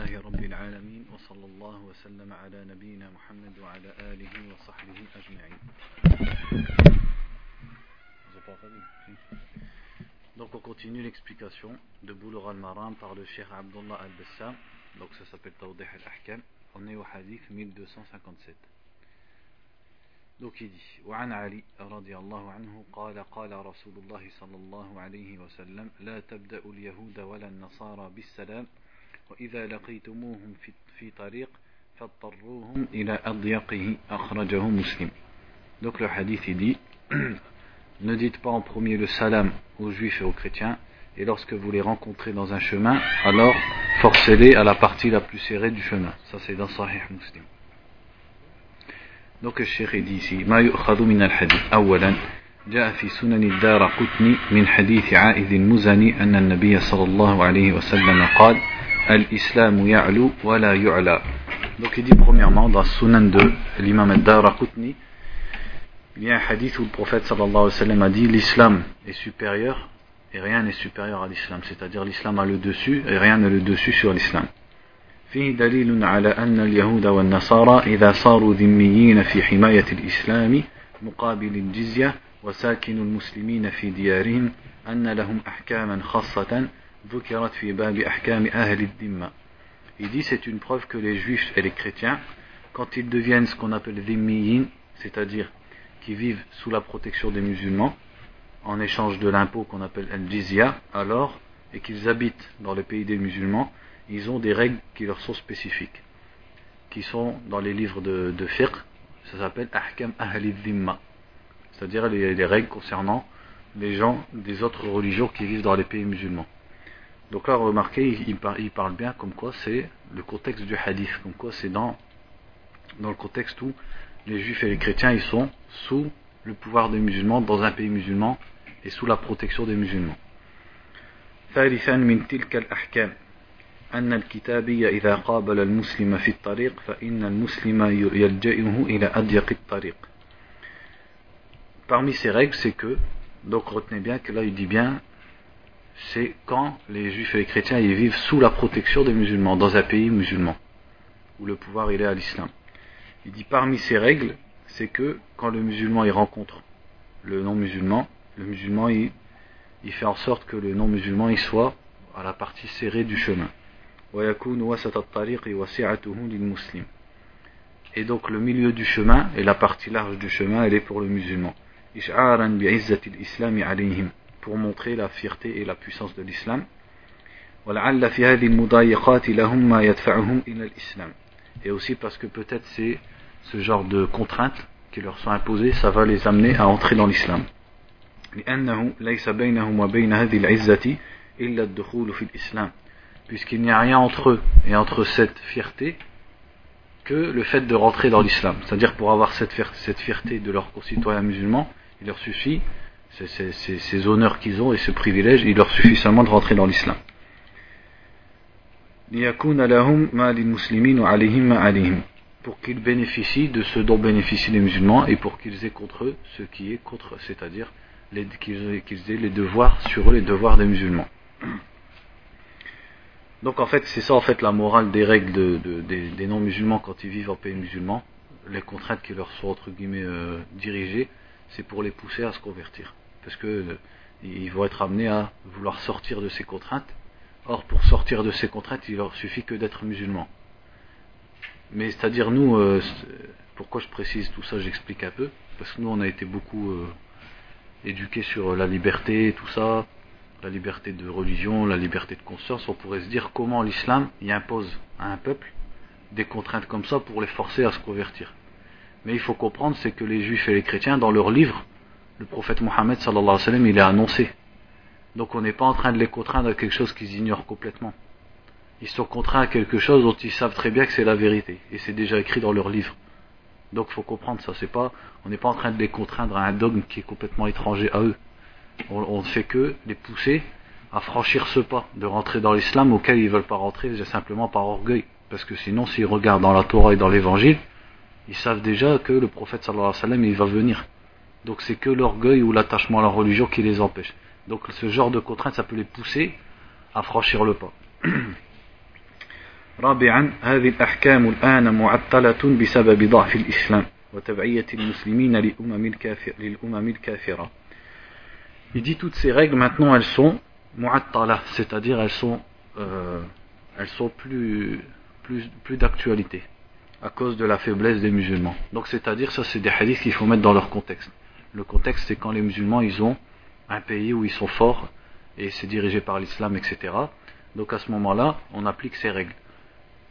لله رب العالمين وصلى الله وسلم على نبينا محمد وعلى آله وصحبه أجمعين Donc on continue l'explication de Boulour al-Maram par le Cheikh Abdullah al-Bassam. Donc ça s'appelle Tawdih al-Ahkam. On est au hadith 1257. Donc il dit وعن علي رضي الله عنه قال قال رسول الله صلى الله عليه وسلم لا تبدأ اليهود ولا النصارى بالسلام وإذا لقيتموهم في, في طريق فاضطروهم إلى أضيقه أخرجه مسلم Donc le hadith il dit Ne dites pas en premier le salam aux juifs et aux chrétiens et lorsque vous les rencontrez dans un chemin alors forcez-les à la partie la plus serrée du chemin ça c'est dans Sahih Muslim Donc le cheikh dit ici ما يؤخذ من الحديث أولا جاء في سنن الدار قطني من حديث عائذ المزني أن النبي صلى الله عليه وسلم قال الإسلام يعلو ولا يعلى Donc il dit premièrement dans Sunan de l'imam al-Dara Qutni il y a un hadith où le prophète sallallahu alayhi wa sallam a dit l'islam est supérieur et rien n'est supérieur à l'islam c'est-à-dire l'islam a le dessus et rien n'a le dessus sur l'islam فيه دليل على أن اليهود والنصارى إذا صاروا ذميين في حماية الإسلام مقابل الجزية وساكن المسلمين في ديارهم أن لهم أحكاما خاصة Il dit c'est une preuve que les juifs et les chrétiens, quand ils deviennent ce qu'on appelle dhimmiyin, c'est-à-dire qui vivent sous la protection des musulmans, en échange de l'impôt qu'on appelle al-jizya, alors, et qu'ils habitent dans le pays des musulmans, ils ont des règles qui leur sont spécifiques, qui sont dans les livres de, de fiqh, ça s'appelle ahkam ahli dhimma, c'est-à-dire les règles concernant les gens des autres religions qui vivent dans les pays musulmans. Donc là, remarquez, il, il, parle bien comme quoi c'est le contexte du hadith, comme quoi c'est dans, dans le contexte où les juifs et les chrétiens ils sont sous le pouvoir des musulmans dans un pays musulman et sous la protection des musulmans. ثالثا من تلك الأحكام أن الكتابي إذا قابل المسلم في الطريق فإن المسلم يلجئه إلى أضيق الطريق. Parmi ces règles, c'est que, donc retenez bien que là il dit bien, c'est quand les juifs et les chrétiens ils vivent sous la protection des musulmans, dans un pays musulman, où le pouvoir est à l'islam. Il dit parmi ces règles, c'est que quand le musulman il rencontre le non-musulman, le musulman il, fait en sorte que le non-musulman il soit à la partie serrée du chemin. Et donc le milieu du chemin et la partie large du chemin elle est pour le musulman. Pour montrer la fierté et la puissance de l'islam. Et aussi parce que peut-être c'est ce genre de contraintes qui leur sont imposées, ça va les amener à entrer dans l'islam. Puisqu'il n'y a rien entre eux et entre cette fierté que le fait de rentrer dans l'islam. C'est-à-dire pour avoir cette fierté de leurs concitoyens musulmans, il leur suffit, ces honneurs qu'ils ont et ce privilège, il leur suffit seulement de rentrer dans l'islam pour qu'ils bénéficient de ce dont bénéficient les musulmans et pour qu'ils aient contre eux ce qui est contre eux, c'est-à-dire qu'ils aient les devoirs sur eux, les devoirs des musulmans. Donc en fait, c'est ça en fait la morale des règles de, de, des, des non-musulmans quand ils vivent en pays musulman. Les contraintes qui leur sont entre guillemets euh, dirigées, c'est pour les pousser à se convertir, parce que euh, vont être amenés à vouloir sortir de ces contraintes. Or, pour sortir de ces contraintes, il leur suffit que d'être musulman. Mais c'est-à-dire nous, euh, pourquoi je précise tout ça, j'explique un peu, parce que nous on a été beaucoup euh, éduqués sur la liberté, tout ça, la liberté de religion, la liberté de conscience, on pourrait se dire comment l'islam y impose à un peuple des contraintes comme ça pour les forcer à se convertir. Mais il faut comprendre, c'est que les juifs et les chrétiens, dans leurs livres, le prophète Mohammed sallallahu alayhi wa sallam, il est annoncé. Donc on n'est pas en train de les contraindre à quelque chose qu'ils ignorent complètement ils sont contraints à quelque chose dont ils savent très bien que c'est la vérité. Et c'est déjà écrit dans leur livre. Donc il faut comprendre ça. C'est pas, on n'est pas en train de les contraindre à un dogme qui est complètement étranger à eux. On ne fait que les pousser à franchir ce pas, de rentrer dans l'islam auquel ils ne veulent pas rentrer simplement par orgueil. Parce que sinon, s'ils regardent dans la Torah et dans l'évangile, ils savent déjà que le prophète sallallahu alayhi wa sallam, va venir. Donc c'est que l'orgueil ou l'attachement à la religion qui les empêche. Donc ce genre de contrainte, ça peut les pousser à franchir le pas. رابعا هذه الأحكام الآن معطلة بسبب ضعف الإسلام وتبعية المسلمين للأمم الكافر للأمم الكافرة Il dit toutes ces règles maintenant elles sont mu'attala, c'est-à-dire elles sont euh, elles sont plus plus plus d'actualité à cause de la faiblesse des musulmans. Donc c'est-à-dire ça c'est des hadiths qu'il faut mettre dans leur contexte. Le contexte c'est quand les musulmans ils ont un pays où ils sont forts et c'est dirigé par l'islam etc. Donc à ce moment-là on applique ces règles.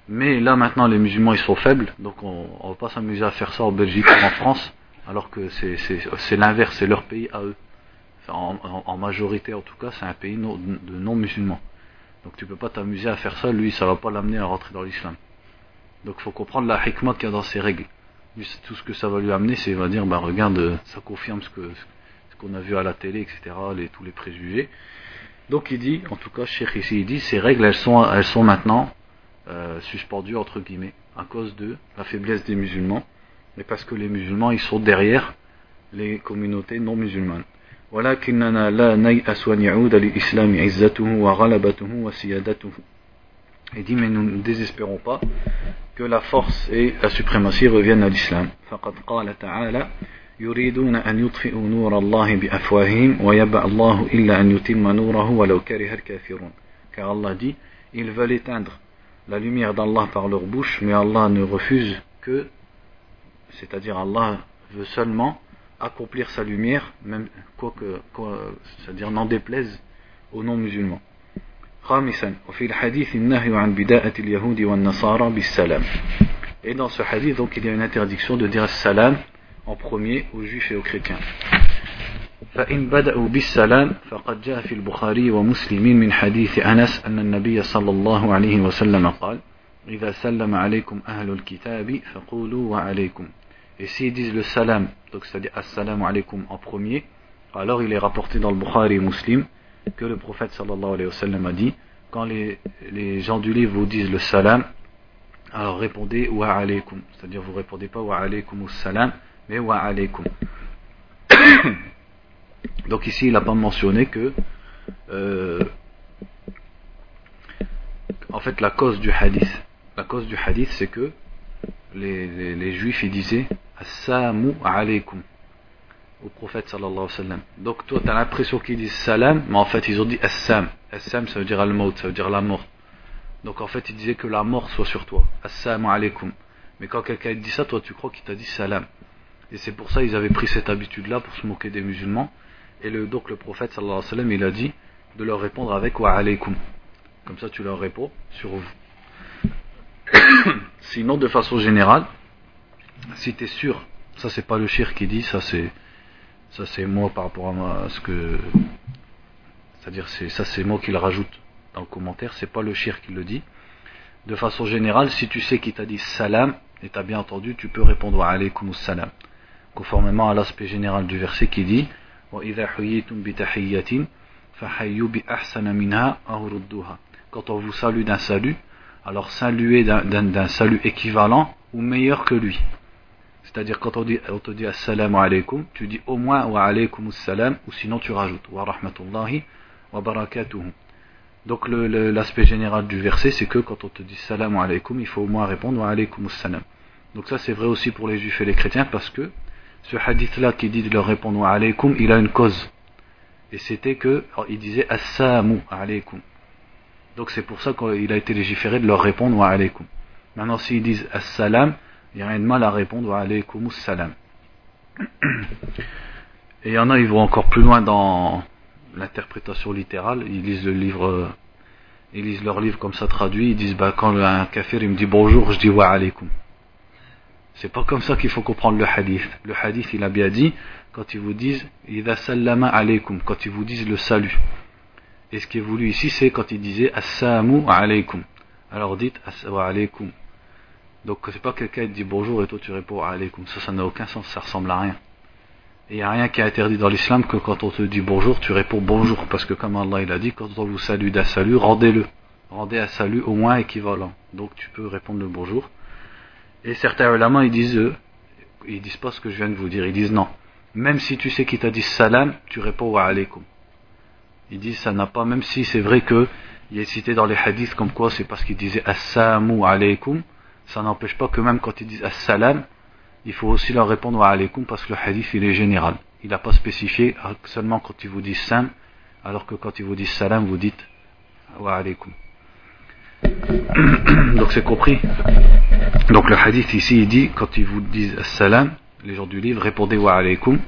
Mais là maintenant les musulmans ils sont faibles, donc on ne va pas s'amuser à faire ça en Belgique ou en France, alors que c'est l'inverse, c'est leur pays à eux. en, majorité en tout cas, c'est un pays de non-musulmans. Donc tu peux pas t'amuser à faire ça, lui ça va pas l'amener à rentrer dans l'islam. Donc faut comprendre la hikmah qu'il y a dans ces règles tout ce que ça va lui amener, c'est il va dire, bah regarde, ça confirme ce que ce qu'on a vu à la télé, etc., les, tous les préjugés. Donc il dit, en tout cas, Cheikh ici, il dit, ces règles, elles sont, elles sont maintenant euh, suspendu entre guillemets à cause de la faiblesse des musulmans et parce que les musulmans ils sont derrière les communautés non musulmanes ولكننا لا نيأس أن يعود للإسلام عزته وغلبته وسيادته Il dit mais nous ne désespérons pas que la force et la suprématie reviennent à l'islam. فقد قال تعالى يريدون أن يطفئوا نور الله بأفواههم ويبأ الله إلا أن يتم نوره ولو كره الكافرون. Car Allah dit, ils veulent éteindre la lumière d'Allah par leur bouche, mais Allah ne refuse que, c'est-à-dire Allah veut seulement accomplir sa lumière, même quoi que, c'est-à-dire n'en déplaise aux non-musulmans. Et dans ce hadith, donc, il y a une interdiction de dire salam en premier aux juifs et aux chrétiens. فإن بدأوا بالسلام فقد جاء في البخاري ومسلم من حديث أنس أن النبي صلى الله عليه وسلم قال إذا سلم عليكم أهل الكتاب فقولوا وعليكم Et s'ils disent le salam, donc c'est-à-dire assalamu alaikum en premier, alors il est rapporté dans le Bukhari et Muslim que le prophète sallallahu alayhi wa sallam a dit quand les, les gens du livre vous disent le salam, alors répondez wa alaykum, c'est-à-dire vous répondez pas wa alaykum salam, mais wa alaykum. Donc ici, il n'a pas mentionné que, euh, en fait, la cause du hadith, la cause du hadith, c'est que les, les, juifs, ils disaient Assalamu alaykum au prophète sallallahu alayhi wa sallam. Donc toi, tu as l'impression qu'ils disent salam, mais en fait, ils ont dit assam. Assam, ça veut dire al-maut, ça veut dire la mort. Donc en fait, ils disaient que la mort soit sur toi. Assalamu alaykum. Mais quand quelqu'un dit ça, toi, tu crois qu'il t'a dit salam. Et c'est pour ça qu'ils avaient pris cette habitude-là pour se moquer des musulmans. Et donc le prophète sallallahu alayhi wa sallam, il a dit de leur répondre avec wa alaykum. Comme ça tu leur réponds sur vous. Sinon, de façon générale, si tu es sûr, ça c'est pas le shir qui dit, ça c'est ça c'est moi par rapport à, moi, ce que c'est-à-dire c'est ça c'est moi qui le rajoute dans le commentaire, c'est pas le shir qui le dit. De façon générale, si tu sais qui t'a dit salam et t'as bien entendu, tu peux répondre wa alaykum salam. Conformément à l'aspect général du verset qui dit quand on vous salue d'un salut, alors saluez d'un salut équivalent ou meilleur que lui. C'est-à-dire quand on, dit, on te dit assalamu alaikum, tu dis au moins wa alaykum assalam ou sinon tu rajoutes wa rahmatullahi wa barakatuhu. Donc l'aspect général du verset c'est que quand on te dit salam alaikum, il faut au moins répondre wa alaykum assalam. Donc ça c'est vrai aussi pour les juifs et les chrétiens parce que ce hadith-là qui dit de leur répondre alaykum, il a une cause. Et c'était que, il disait assalamu alaykum. Donc c'est pour ça qu'il a été légiféré de leur répondre wa alaykum. Maintenant, s'ils disent assalam, il n'y a rien de mal à répondre wa alaykum salam. Et il y en a, ils vont encore plus loin dans l'interprétation littérale. Ils lisent le livre, ils lisent leur livre comme ça traduit. Ils disent, bah, quand un kafir il me dit bonjour, je dis wa alaykum. C'est pas comme ça qu'il faut comprendre le hadith. Le hadith, il a bien dit, quand ils vous disent, Ida sallama alaykum, quand ils vous disent le salut. Et ce qui est voulu ici, c'est quand ils disaient Assalamu alaykum. Alors dites Assalamu alaykum. Donc c'est pas quelqu'un qui dit bonjour et toi tu réponds alaykum. Ça, ça n'a aucun sens, ça ressemble à rien. Il n'y a rien qui est interdit dans l'islam que quand on te dit bonjour, tu réponds bonjour. Parce que comme Allah il a dit, quand on vous salue d'un salut, rendez-le. Rendez un salut au moins équivalent. Donc tu peux répondre le bonjour. Et certains ulama, ils disent, eux, ils disent pas ce que je viens de vous dire, ils disent non. Même si tu sais qu'il t'a dit salam, tu réponds wa alaykum. Ils disent ça n'a pas, même si c'est vrai que il est cité dans les hadiths comme quoi c'est parce qu'il disait Assalamu alaykum. Ça n'empêche pas que même quand ils disent Assalam, il faut aussi leur répondre wa alaykum parce que le hadith il est général. Il n'a pas spécifié seulement quand ils vous disent Sam, alors que quand ils vous disent Salam, vous dites wa alaykum. Donc c'est compris. Donc le hadith ici il dit quand ils vous disent Assalam, les gens du livre répondez wa alaykum.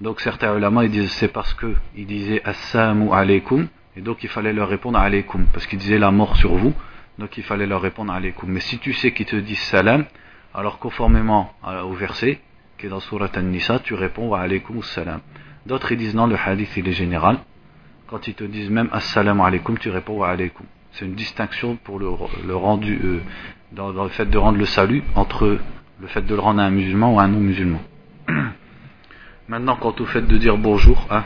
Donc certains ulama ils disent c'est parce que ils disaient Assalamu alaykum et donc il fallait leur répondre alaykum parce qu'ils disaient la mort sur vous. Donc il fallait leur répondre alaykum. Mais si tu sais qu'ils te disent salam, alors conformément au verset qui est dans Surat An-Nisa, tu réponds wa alaykum salam. D'autres ils disent non, le hadith il est général. Quand ils te disent même assalamu alaykum, tu réponds wa alaykum. C'est une distinction pour le, rendu, euh, dans, le fait de rendre le salut entre le fait de le rendre à un musulman ou à un non-musulman. Maintenant, quant au fait de dire bonjour, hein,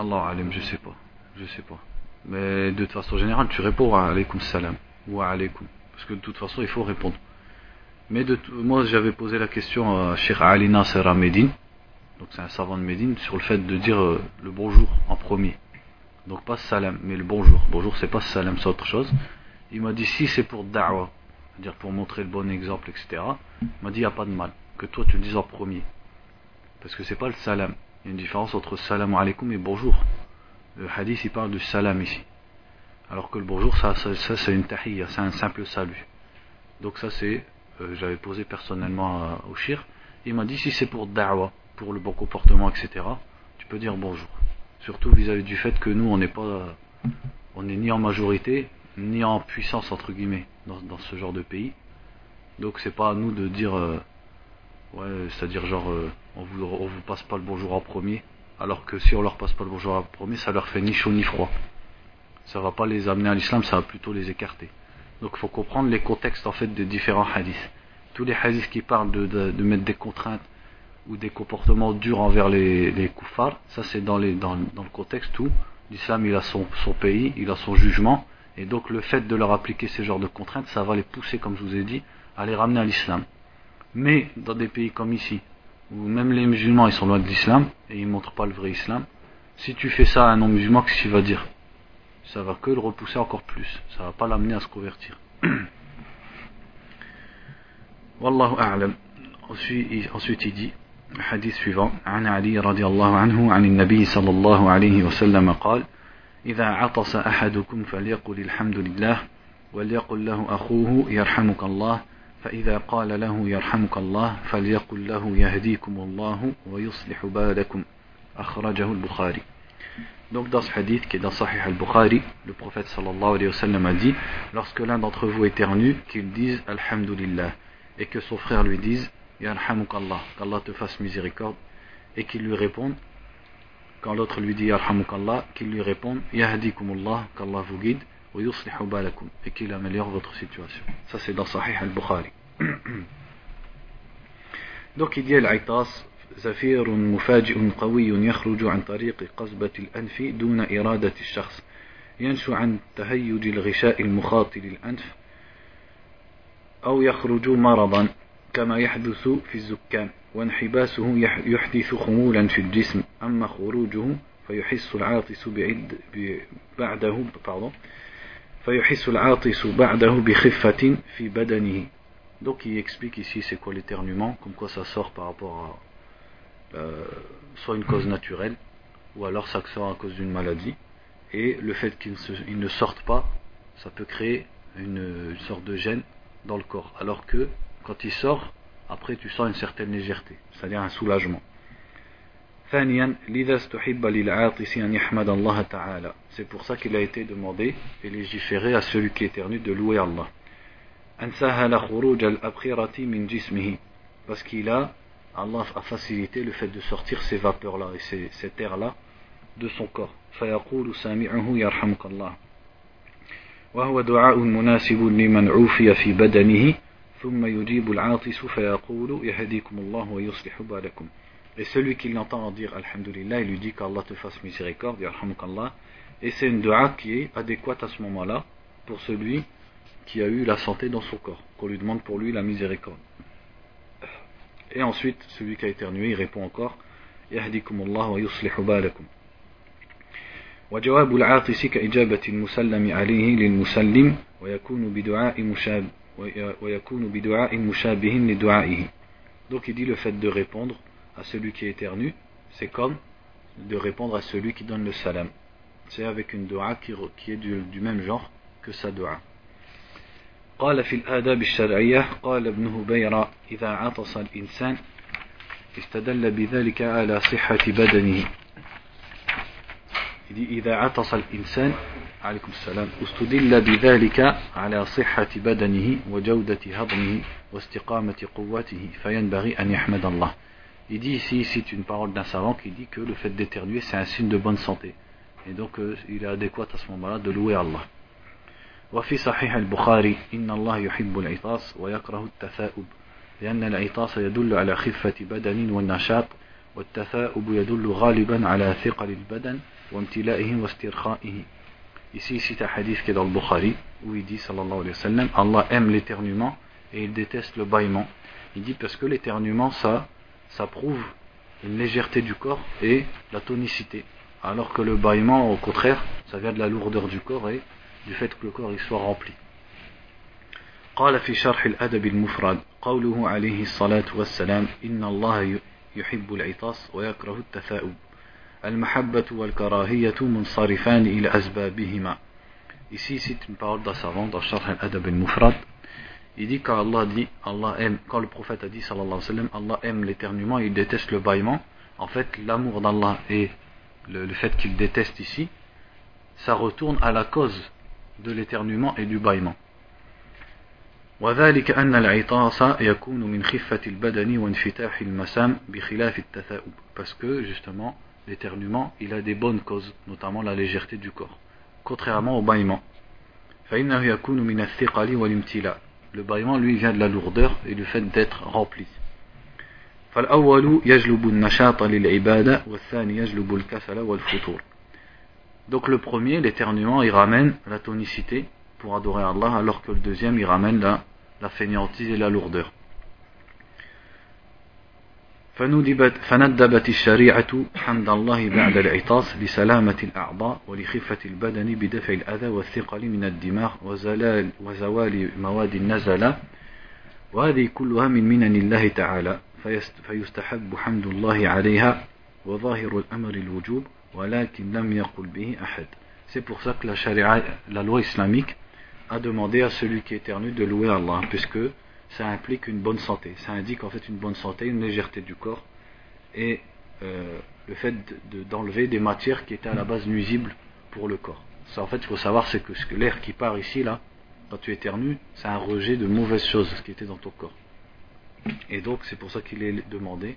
Allah alim, je sais pas. Je sais pas. Mais de toute façon générale, tu réponds à alaykoum salam ou à alaykoum. Parce que de toute façon, il faut répondre. Mais de moi, j'avais posé la question à Cheikh Ali Nasser à donc c'est un savant de Médine, sur le fait de dire euh, le bonjour en premier. Donc pas salam, mais le bonjour. Bonjour, c'est pas salam, c'est autre chose. Il m'a dit si c'est pour da'wa, c'est-à-dire pour montrer le bon exemple, etc. Il m'a dit il n'y a pas de mal, que toi tu le dises en premier. Parce que c'est pas le salam. Il y a une différence entre salam alaikum et bonjour. Le hadith il parle du salam ici. Alors que le bonjour, ça, ça, c'est une tahiyya, c'est un simple salut. Donc ça c'est, euh, j'avais posé personnellement au shir. Il m'a dit si c'est pour da'wa, pour le bon comportement, etc. Tu peux dire bonjour. Surtout vis-à-vis du fait que nous on n'est pas, on n'est ni en majorité ni en puissance entre guillemets dans, ce genre de pays. Donc c'est pas à nous de dire, euh, ouais, c'est-à-dire genre euh, on vous, vous passe pas le bonjour en premier, alors que si on leur passe pas le bonjour en premier, ça leur fait ni chaud ni froid. Ça va pas les amener à l'islam, ça va plutôt les écarter. Donc il faut comprendre les contextes en fait des différents hadiths. Tous les hadiths qui parlent de, mettre des contraintes ou des comportements durs envers les, les koufars, ça c'est dans, dans, dans, le contexte où l'islam il a son, son pays, il a son jugement, et donc le fait de leur appliquer ces genres de contraintes, ça va les pousser, comme je vous ai dit, à les ramener à l'islam. Mais dans des pays comme ici, où même les musulmans ils sont loin de l'islam et ils ne montrent pas le vrai islam, si tu fais ça à un non-musulman, qu'est-ce qu'il va dire Ça va que le repousser encore plus, ça va pas l'amener à se convertir. Wallahu a'lam. Ensuite, il dit, le hadith suivant, عن علي رضي الله عنه عن النبي صلى الله عليه وسلم قال إذا عطس أحدكم فليقل الحمد لله وليقل له أخوه يرحمك الله فإذا قال له يرحمك الله فليقل له يهديكم الله ويصلح بالكم أخرجه البخاري Donc dans ce hadith qui est dans Sahih al-Bukhari, le prophète sallallahu alayhi wa sallam a dit lorsque l'un d'entre vous éternue, qu'il dise Alhamdulillah et que son frère lui dise Yarhamukallah, qu'Allah te fasse miséricorde et qu'il lui réponde quand l'autre lui dit Yarhamukallah, qu'il lui réponde Yahdikumullah, qu'Allah vous guide et qu'il améliore votre situation. Ça c'est dans Sahih al-Bukhari. Donc زفير مفاجئ قوي يخرج عن طريق قصبة الأنف دون إرادة الشخص. ينشو عن تهيج الغشاء المخاط للأنف أو يخرج مرضا كما يحدث في الزكام. وانحباسه يحدث خمولا في الجسم. أما خروجه فيحس العاطس بعد بعده donc il explique ici c'est quoi l'éternuement, comme quoi ça sort par rapport à euh, soit une cause naturelle, ou alors ça sort à cause d'une maladie. Et le fait qu'il ne sorte pas, ça peut créer une, sorte de gêne dans le corps. Alors que quand il sort, après tu sens une certaine légèreté, c'est-à-dire un soulagement. C'est pour ça qu'il a été demandé et légiféré à celui qui éternue de louer Allah. Parce qu'il a, Allah a facilité le fait de sortir ces vapeurs-là et ces, cet air-là de son corps. فيقول سامعه يرحمك الله وهو دعاء مناسب لمن عوفي في بدنه ثم يجيب العاطس فيقول يهديكم الله ويصلح بالكم et celui qui l'entend dire Alhamdulillah, il lui dit qu'Allah te fasse miséricorde, et c'est une dua qui est adéquate à ce moment-là pour celui qui a eu la santé dans son corps, qu'on lui demande pour lui la miséricorde. Et ensuite, celui qui a éternué, il répond encore يهديكم الله ويصلح بالكم وجواب العاطس كإجابة المسلم عليه للمسلم ويكون بدعاء مشاب ويكون بدعاء مشابه لدعائه Donc il dit le fait de répondre à celui qui éternue, c'est comme de répondre à celui qui donne le salam. C'est avec une dua qui, qui est du, du même genre que sa dua. قال في الآداب الشرعية قال ابن هبيرة إذا عطس الإنسان استدل بذلك على صحة بدنه إذا عطس الإنسان عليكم السلام استدل بذلك على صحة بدنه وجودة هضمه واستقامة قوته فينبغي أن يحمد الله Il dit ici, c'est une parole d'un savant qui dit que le fait d'éternuer, c'est un signe de bonne santé. Et donc, euh, il est adéquat à ce moment-là de louer Allah. وفي صحيح البخاري إن الله يحب العطاس ويكره التثاؤب لأن العطاس يدل على خفة بدن والنشاط والتثاؤب يدل غالبا على ثقل البدن وامتلائه واسترخائه Ici, il cite un hadith qui est dans le Bukhari, où il dit, sallallahu alayhi wa sallam, Allah aime l'éternuement et il déteste le bâillement. Il dit parce que l'éternuement, ça, ça prouve une légèreté du corps et la tonicité. Alors que le bâillement, au contraire, ça vient de la lourdeur du corps et du fait que le corps il soit rempli. قال في شرح الأدب المفرد قوله عليه الصلاة والسلام إن الله يحب العطاس ويكره التثاؤب المحبة والكراهية منصرفان إلى أسبابهما Ici, c'est une parole d'un savant dans Sharh al-Adab al-Mufrad. Il dit quand Allah dit, Allah aime, quand le prophète a dit, sallallahu alayhi wa sallam, Allah aime l'éternuement et il déteste le bâillement. En fait, l'amour d'Allah et le, le fait qu'il déteste ici, ça retourne à la cause de l'éternuement et du bâillement. وذلك أن العطاس يكون من خفة البدن وانفتاح المسام بخلاف التثاؤب parce que justement l'éternuement il a des bonnes causes notamment la légèreté du corps contrairement au bâillement فإنه يكون من الثقل والامتلاء Le bâillement, lui, vient de la lourdeur et du fait d'être rempli. Donc le premier, l'éternuement, il ramène la tonicité pour adorer Allah, alors que le deuxième, il ramène la, la fainéantise et la lourdeur. فندبت الشريعة حمد الله بعد العطاس لسلامة الأعضاء ولخفة البدن بدفع الأذى والثقل من الدماغ وزلال وزوال مواد النزلة. وهذه كلها من منن الله تعالى فيستحب حمد الله عليها وظاهر الأمر الوجوب C'est pour ça que la charia, la loi islamique, a demandé à celui qui éternue de louer Allah, puisque ça implique une bonne santé. Ça indique en fait une bonne santé, une légèreté du corps, et euh, le fait d'enlever des matières qui étaient à la base nuisibles pour le corps. Ça, en fait, il faut savoir, c'est que, l'air qui part ici, là, quand tu éternues, c'est un rejet de mauvaises choses qui étaient dans ton corps. Et donc, c'est pour ça qu'il est demandé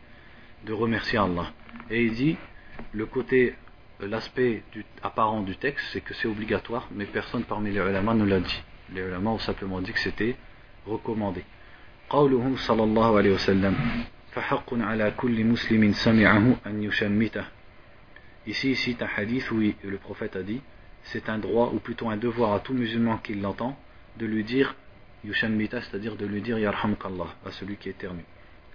de remercier Allah. Et il dit, le côté l'aspect apparent du texte, c'est que c'est obligatoire, mais personne parmi les ulama ne l'a dit. Les ulama ont simplement dit que c'était recommandé. قوله صلى الله عليه وسلم فحق على كل مسلم سمعه أن يشمته Ici, il cite un hadith où le prophète a dit c'est un droit, ou plutôt un devoir à tout musulman qui l'entend, de lui dire yushammita, c'est-à-dire de lui dire yarhamukallah, à celui qui est éternue.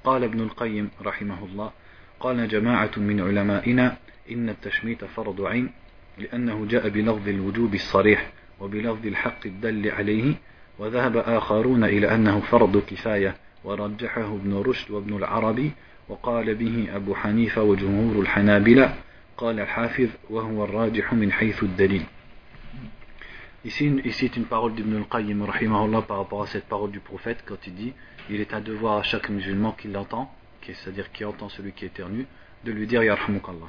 قال ابن القيم رحمه الله قال جماعة من علمائنا إن التشميت فرض عين لأنه جاء بلفظ الوجوب الصريح وبلفظ الحق الدل عليه وذهب آخرون إلى أنه فرض كفاية ورجحه ابن رشد وابن العربي وقال به أبو حنيفة وجمهور الحنابلة قال الحافظ وهو الراجح من حيث الدليل Ici, ici une parole d'Ibn al-Qayyim par rapport à cette parole du prophète quand il dit il est un devoir à chaque musulman qui l'entend, c'est-à-dire qui entend celui qui éternue, de lui dire Yarhamukallah.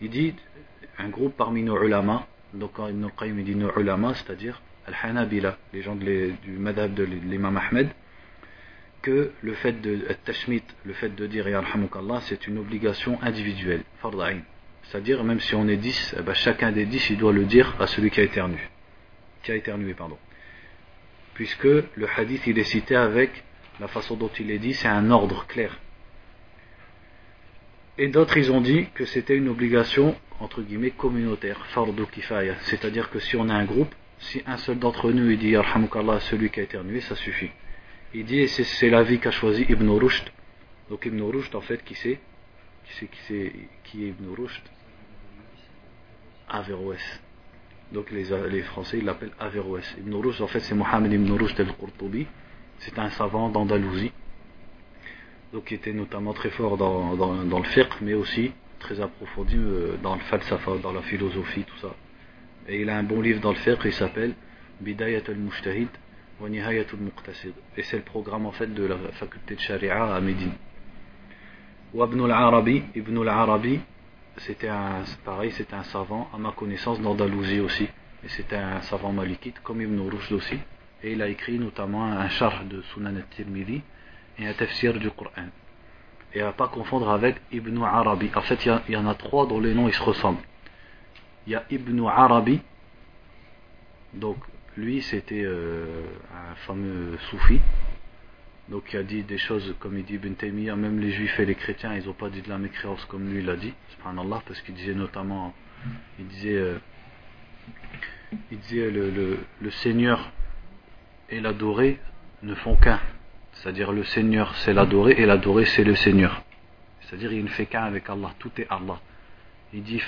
il dit un groupe parmi nos ulama, donc Ibn al-Qayyim dit nos ulama, c'est-à-dire Al-Hanabila, les gens du madhab de l'imam Ahmed, que le fait de tashmit, le fait de dire Yarhamukallah, c'est une obligation individuelle, farda'in. C'est-à-dire, même si on est dix, eh ben, chacun des dix, il doit le dire à celui qui a éternué. Qui a éternué, pardon. Puisque le hadith, il est cité avec la façon dont il est dit, c'est un ordre clair. Et d'autres, ils ont dit que c'était une obligation, entre guillemets, communautaire, fardu kifaya. C'est-à-dire que si on a un groupe, si un seul d'entre nous, il dit Yarhamukallah celui qui a éternué, ça suffit. Il dit, et c'est l'avis qu'a choisi Ibn Rushd Donc Ibn Rushd, en fait, qui c'est? Qui, c'est, qui, c'est, qui est Ibn Rushd? Averroès. Donc les, les Français l'appellent Averroès. Ibn Rushd, en fait, c'est Mohamed Ibn Rushd al-Qurtubi. C'est un savant d'Andalousie. Donc qui était notamment très fort dans, dans, dans le fiqh, mais aussi très approfondi euh, dans le falsafa, dans la philosophie, tout ça. Et il a un bon livre dans le fiqh, il s'appelle Bidayat al-Mujtahid wa Nihayat al-Muqtasid. Et c'est le programme en fait de la faculté de Sharia à Médine. Ou Ibn al-Arabi, Ibn al-Arabi, c'était un, pareil, c'était un savant, à ma connaissance, d'Andalousie aussi. Et c'était un savant malikite, comme Ibn Rushd aussi. Et il a écrit notamment un char de Sunan al-Tirmidhi et un tafsir du Coran. Et à pas confondre avec Ibn Arabi. En fait, il y, en a trois dont les noms ils se ressemblent. Il y a Ibn Arabi, donc lui c'était euh, un fameux soufi, donc il a dit des choses comme il dit Ibn Taymiyyah, même les juifs et les chrétiens, ils n'ont pas dit de la mécréance comme lui l'a dit, subhanallah, parce qu'il disait notamment, il disait, euh, il disait le, le, Seigneur et l'adoré ne font qu'un. C'est-à-dire le Seigneur c'est l'adoré et l'adoré c'est le Seigneur. C'est-à-dire il ne fait qu'un avec Allah, tout est Allah. Il dit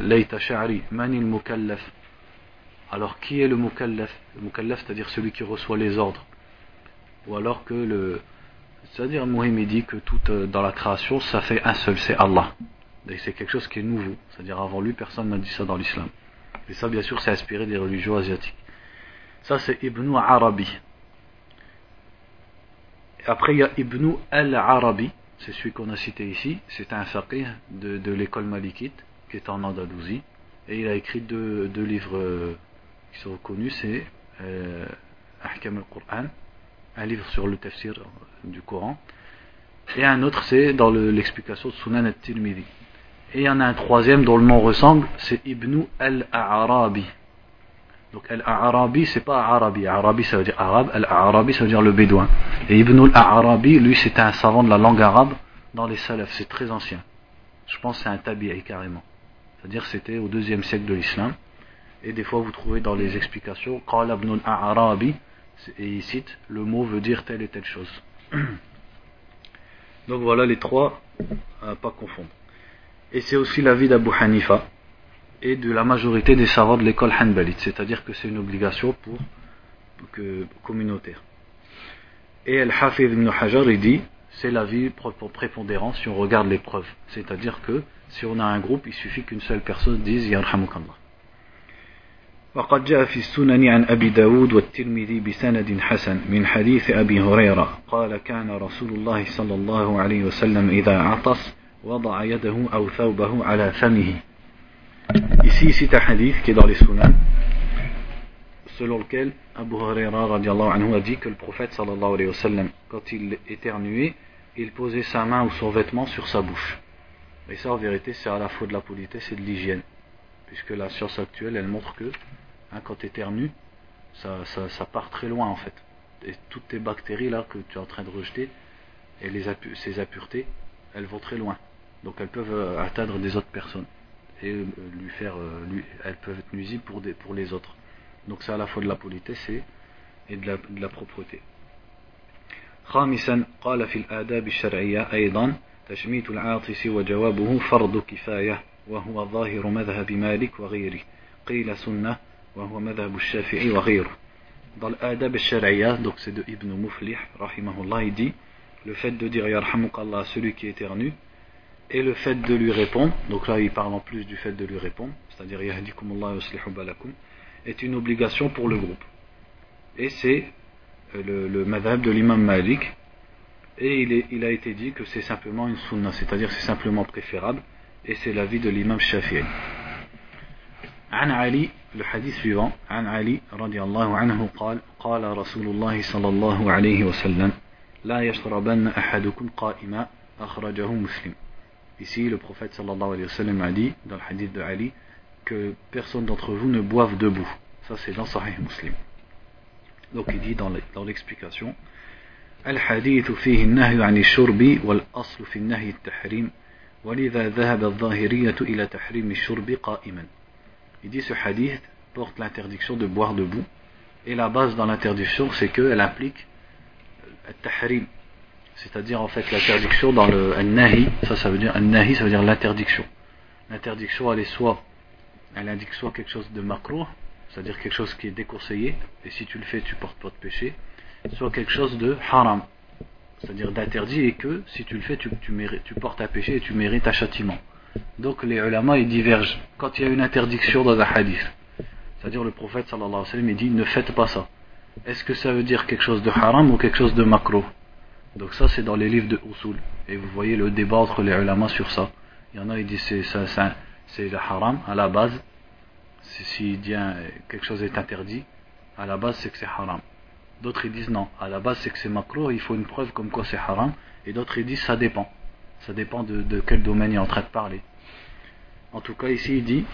Layta sha'ri, manil mukallaf. Alors qui est le mukallaf? Le mukallaf c'est-à-dire celui qui reçoit les ordres ou alors que le. C'est-à-dire, Mohim dit que tout euh, dans la création, ça fait un seul, c'est Allah. Et c'est quelque chose qui est nouveau. C'est-à-dire, avant lui, personne n'a dit ça dans l'islam. Et ça, bien sûr, c'est inspiré des religions asiatiques. Ça, c'est Ibn Arabi. après, il y a Ibn al-Arabi, c'est celui qu'on a cité ici. C'est un faqih de, de l'école malikite, qui est en Andalousie. Et il a écrit deux, deux livres euh, qui sont reconnus c'est euh, Ahkam al-Qur'an un livre sur le tafsir du Coran, et un autre c'est dans l'explication de Sunan al-Tirmidhi. Et il y en a un troisième dont le nom ressemble, c'est Ibn al-Arabi. Donc al-Arabi, c'est pas Arabi. Arabi, ça veut dire arabe. Al-Arabi, ça veut dire le bédouin. Et Ibn al-Arabi, lui, c'était un savant de la langue arabe dans les salafs. C'est très ancien. Je pense que c'est un tabi'i carrément. C'est-à-dire c'était au deuxième siècle de l'islam. Et des fois, vous trouvez dans les explications, Qala ibn al-Arabi, et il cite le mot veut dire telle et telle chose. Donc voilà les trois à pas confondre. Et c'est aussi l'avis d'Abu Hanifa et de la majorité des savants de l'école Hanbalite, c'est-à-dire que c'est une obligation pour, que, communautaire. Et Al-Hafid ibn Hajar il dit c'est l'avis prépondérant si on regarde les preuves, c'est-à-dire que si on a un groupe, il suffit qu'une seule personne dise Yarhamukallah. وقد جاء في السنن عن أبي داود والترمذي بسند حسن من حديث أبي هريرة قال كان رسول الله صلى الله عليه وسلم إذا عطس وضع يده أو ثوبه على فمه Ici, c'est un hadith qui est dans les sunan, selon lequel Abu Huraira anhu a dit que le prophète sallallahu alayhi wa sallam, quand il éternuait, il posait sa main ou son vêtement sur sa bouche. Et ça, en vérité, c'est à la fois de la politesse et de l'hygiène. Puisque la science actuelle, elle montre que Hein, quand tu éternues, ça, ça, part très loin en fait. Et toutes tes bactéries là que tu es en train de rejeter, et ces impuretés, elles vont très loin. Donc elles peuvent euh, atteindre des autres personnes Et euh, lui faire, euh, lui, elles peuvent être nuisibles pour, des, pour les autres. Donc c'est à la fois de la politesse et, et de, la, de la propreté. خامسا قال في الآداب الشرعية أيضا تشميت العاطس وجوابه فرض كفاية وهو ظاهر مذهب مالك وغيره قيل سنة Dans l'adab al-shar'iyya, donc c'est de Ibn Muflih, rahimahullah, il dit le fait de dire yarhamukallah à celui qui éternue et le fait de lui répondre, donc là il parle en plus du fait de lui répondre, c'est-à-dire yahdikumullah yuslihu balakum, est une obligation pour le groupe. Et c'est euh, le, le madhab de l'imam Malik, et il, est, il, a été dit que c'est simplement une sunna, c'est-à-dire c'est simplement préférable, et c'est l'avis de l'imam Shafi'i. عن علي الحديث suivant عن علي رضي الله عنه قال قال رسول الله صلى الله عليه وسلم لا يشربن أحدكم قائما أخرجه مسلم Ici, le prophète sallallahu alayhi wa sallam a dit dans le hadith de Ali que personne d'entre vous ne boive debout. Ça, c'est dans Sahih Muslim. Donc, il dit dans l'explication الحديث فيه النهي عن الشرب والأصل في النهي التحريم ولذا ذهب الظاهرية إلى تحريم الشرب قائما Il dit ce hadith porte l'interdiction de boire debout. Et la base dans l'interdiction, c'est qu'elle implique le tahrim, c'est-à-dire en fait l'interdiction dans le nahi, ça ça veut dire nahi, ça veut dire l'interdiction. L'interdiction elle est soit elle indique soit quelque chose de macro, c'est-à-dire quelque chose qui est déconseillé, et si tu le fais tu portes pas de péché, soit quelque chose de haram, c'est-à-dire d'interdit et que si tu le fais tu, tu, mérites, tu portes un péché et tu mérites un châtiment. Donc les ulama ils divergent. Quand il y a une interdiction dans un hadith, c'est-à-dire le prophète sallallahu alayhi wa sallam il dit ne faites pas ça. Est-ce que ça veut dire quelque chose de haram ou quelque chose de macro Donc ça c'est dans les livres de Usul. Et vous voyez le débat entre les ulama sur ça. Il y en a qui disent c'est le haram à la base. S'il dit quelque chose est interdit, à la base c'est que c'est haram. D'autres ils disent non, à la base c'est que c'est macro, il faut une preuve comme quoi c'est haram. Et d'autres ils disent ça dépend. Ça dépend de, de quel domaine il est en train de parler. En tout cas ici il dit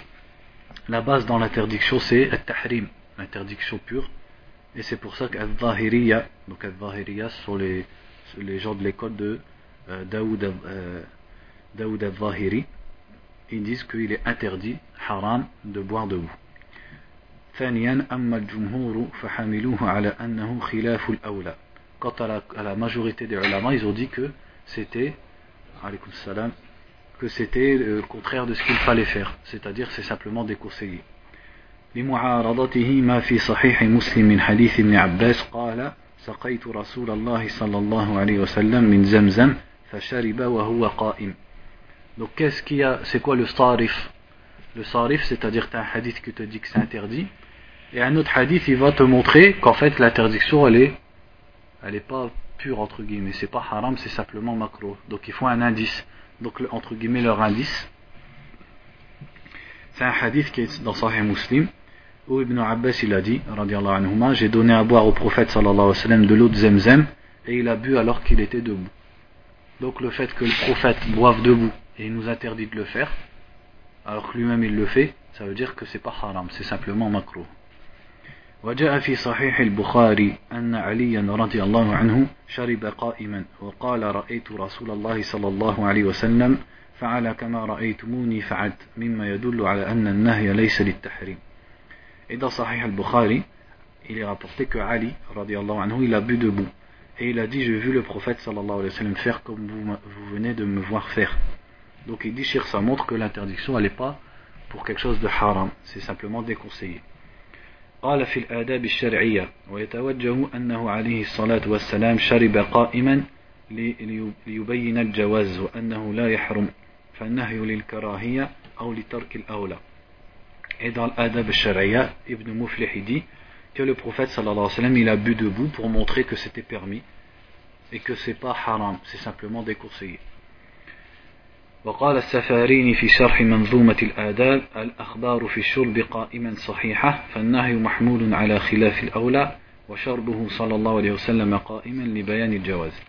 la base dans l'interdiction c'est tahrim, l'interdiction pure. Et c'est pour ça qu'Al-Zahiriya, donc Al-Zahiriya sont les, les gens de l'école de euh, Daoud, euh, Daoud al-Zahiri, ils disent qu'il est interdit, haram, de boire debout. ثانيا أما الجمهور فحملوه على أنه خلاف الأولى Quant à la, à la majorité des ulama, ils ont dit que c'était salam, que c'était le contraire de ce qu'il fallait faire, c'est-à-dire c'est simplement déconseillé. لمعارضته ما في صحيح مسلم من حديث ابن عباس قال سقيت رسول الله صلى الله عليه وسلم من زمزم فشرب وهو قائم Donc qu'est-ce qu'il y a C'est quoi le sarif Le sarif, c'est-à-dire tu as un hadith qui te dit que c'est interdit, et un autre hadith, il va te montrer qu'en fait l'interdiction, elle est, elle est pas pure entre guillemets, c'est pas haram, c'est simplement macro. Donc il faut un indice. Donc entre guillemets leur indice, c'est un hadith qui est dans Sahih Muslim Où Ibn Abbas il a dit, j'ai donné à boire au prophète sallallahu alayhi wa sallam de l'eau de Zemzem et il a bu alors qu'il était debout. Donc le fait que le prophète boive debout et il nous interdit de le faire, alors que lui-même il le fait, ça veut dire que c'est pas haram, c'est simplement macro. وجاء في صحيح البخاري أن عليا رضي الله عنه شرب قائما وقال رأيت رسول الله صلى الله عليه وسلم فعل كما رأيتموني فعلت مما يدل على أن النهي ليس للتحريم Et dans Sahih al-Bukhari, il est rapporté que Ali, radiallahu anhu, il a bu debout. Et il a dit, j'ai vu le prophète sallallahu alayhi wa sallam faire comme vous, vous venez de me voir faire. Donc il dit, Shir, ça montre que l'interdiction, elle n'est pas pour quelque chose de haram. C'est simplement déconseillé. قال في الآداب الشرعية ويتوجه أنه عليه الصلاة والسلام شرب قائما ليبين الجواز وأنه لا يحرم فالنهي للكراهية أو لترك الأولى Et dans l'adab al-shari'a, Ibn Muflih dit que le prophète sallallahu alayhi wa sallam il a bu debout pour montrer que c'était permis et que c'est pas haram, c'est simplement déconseillé. وقال السفاريني في شرح منظومة الآداب الأخبار في الشرب قائما صحيحة فالنهي محمول على خلاف الأولى وشربه صلى الله عليه وسلم قائما لبيان الجواز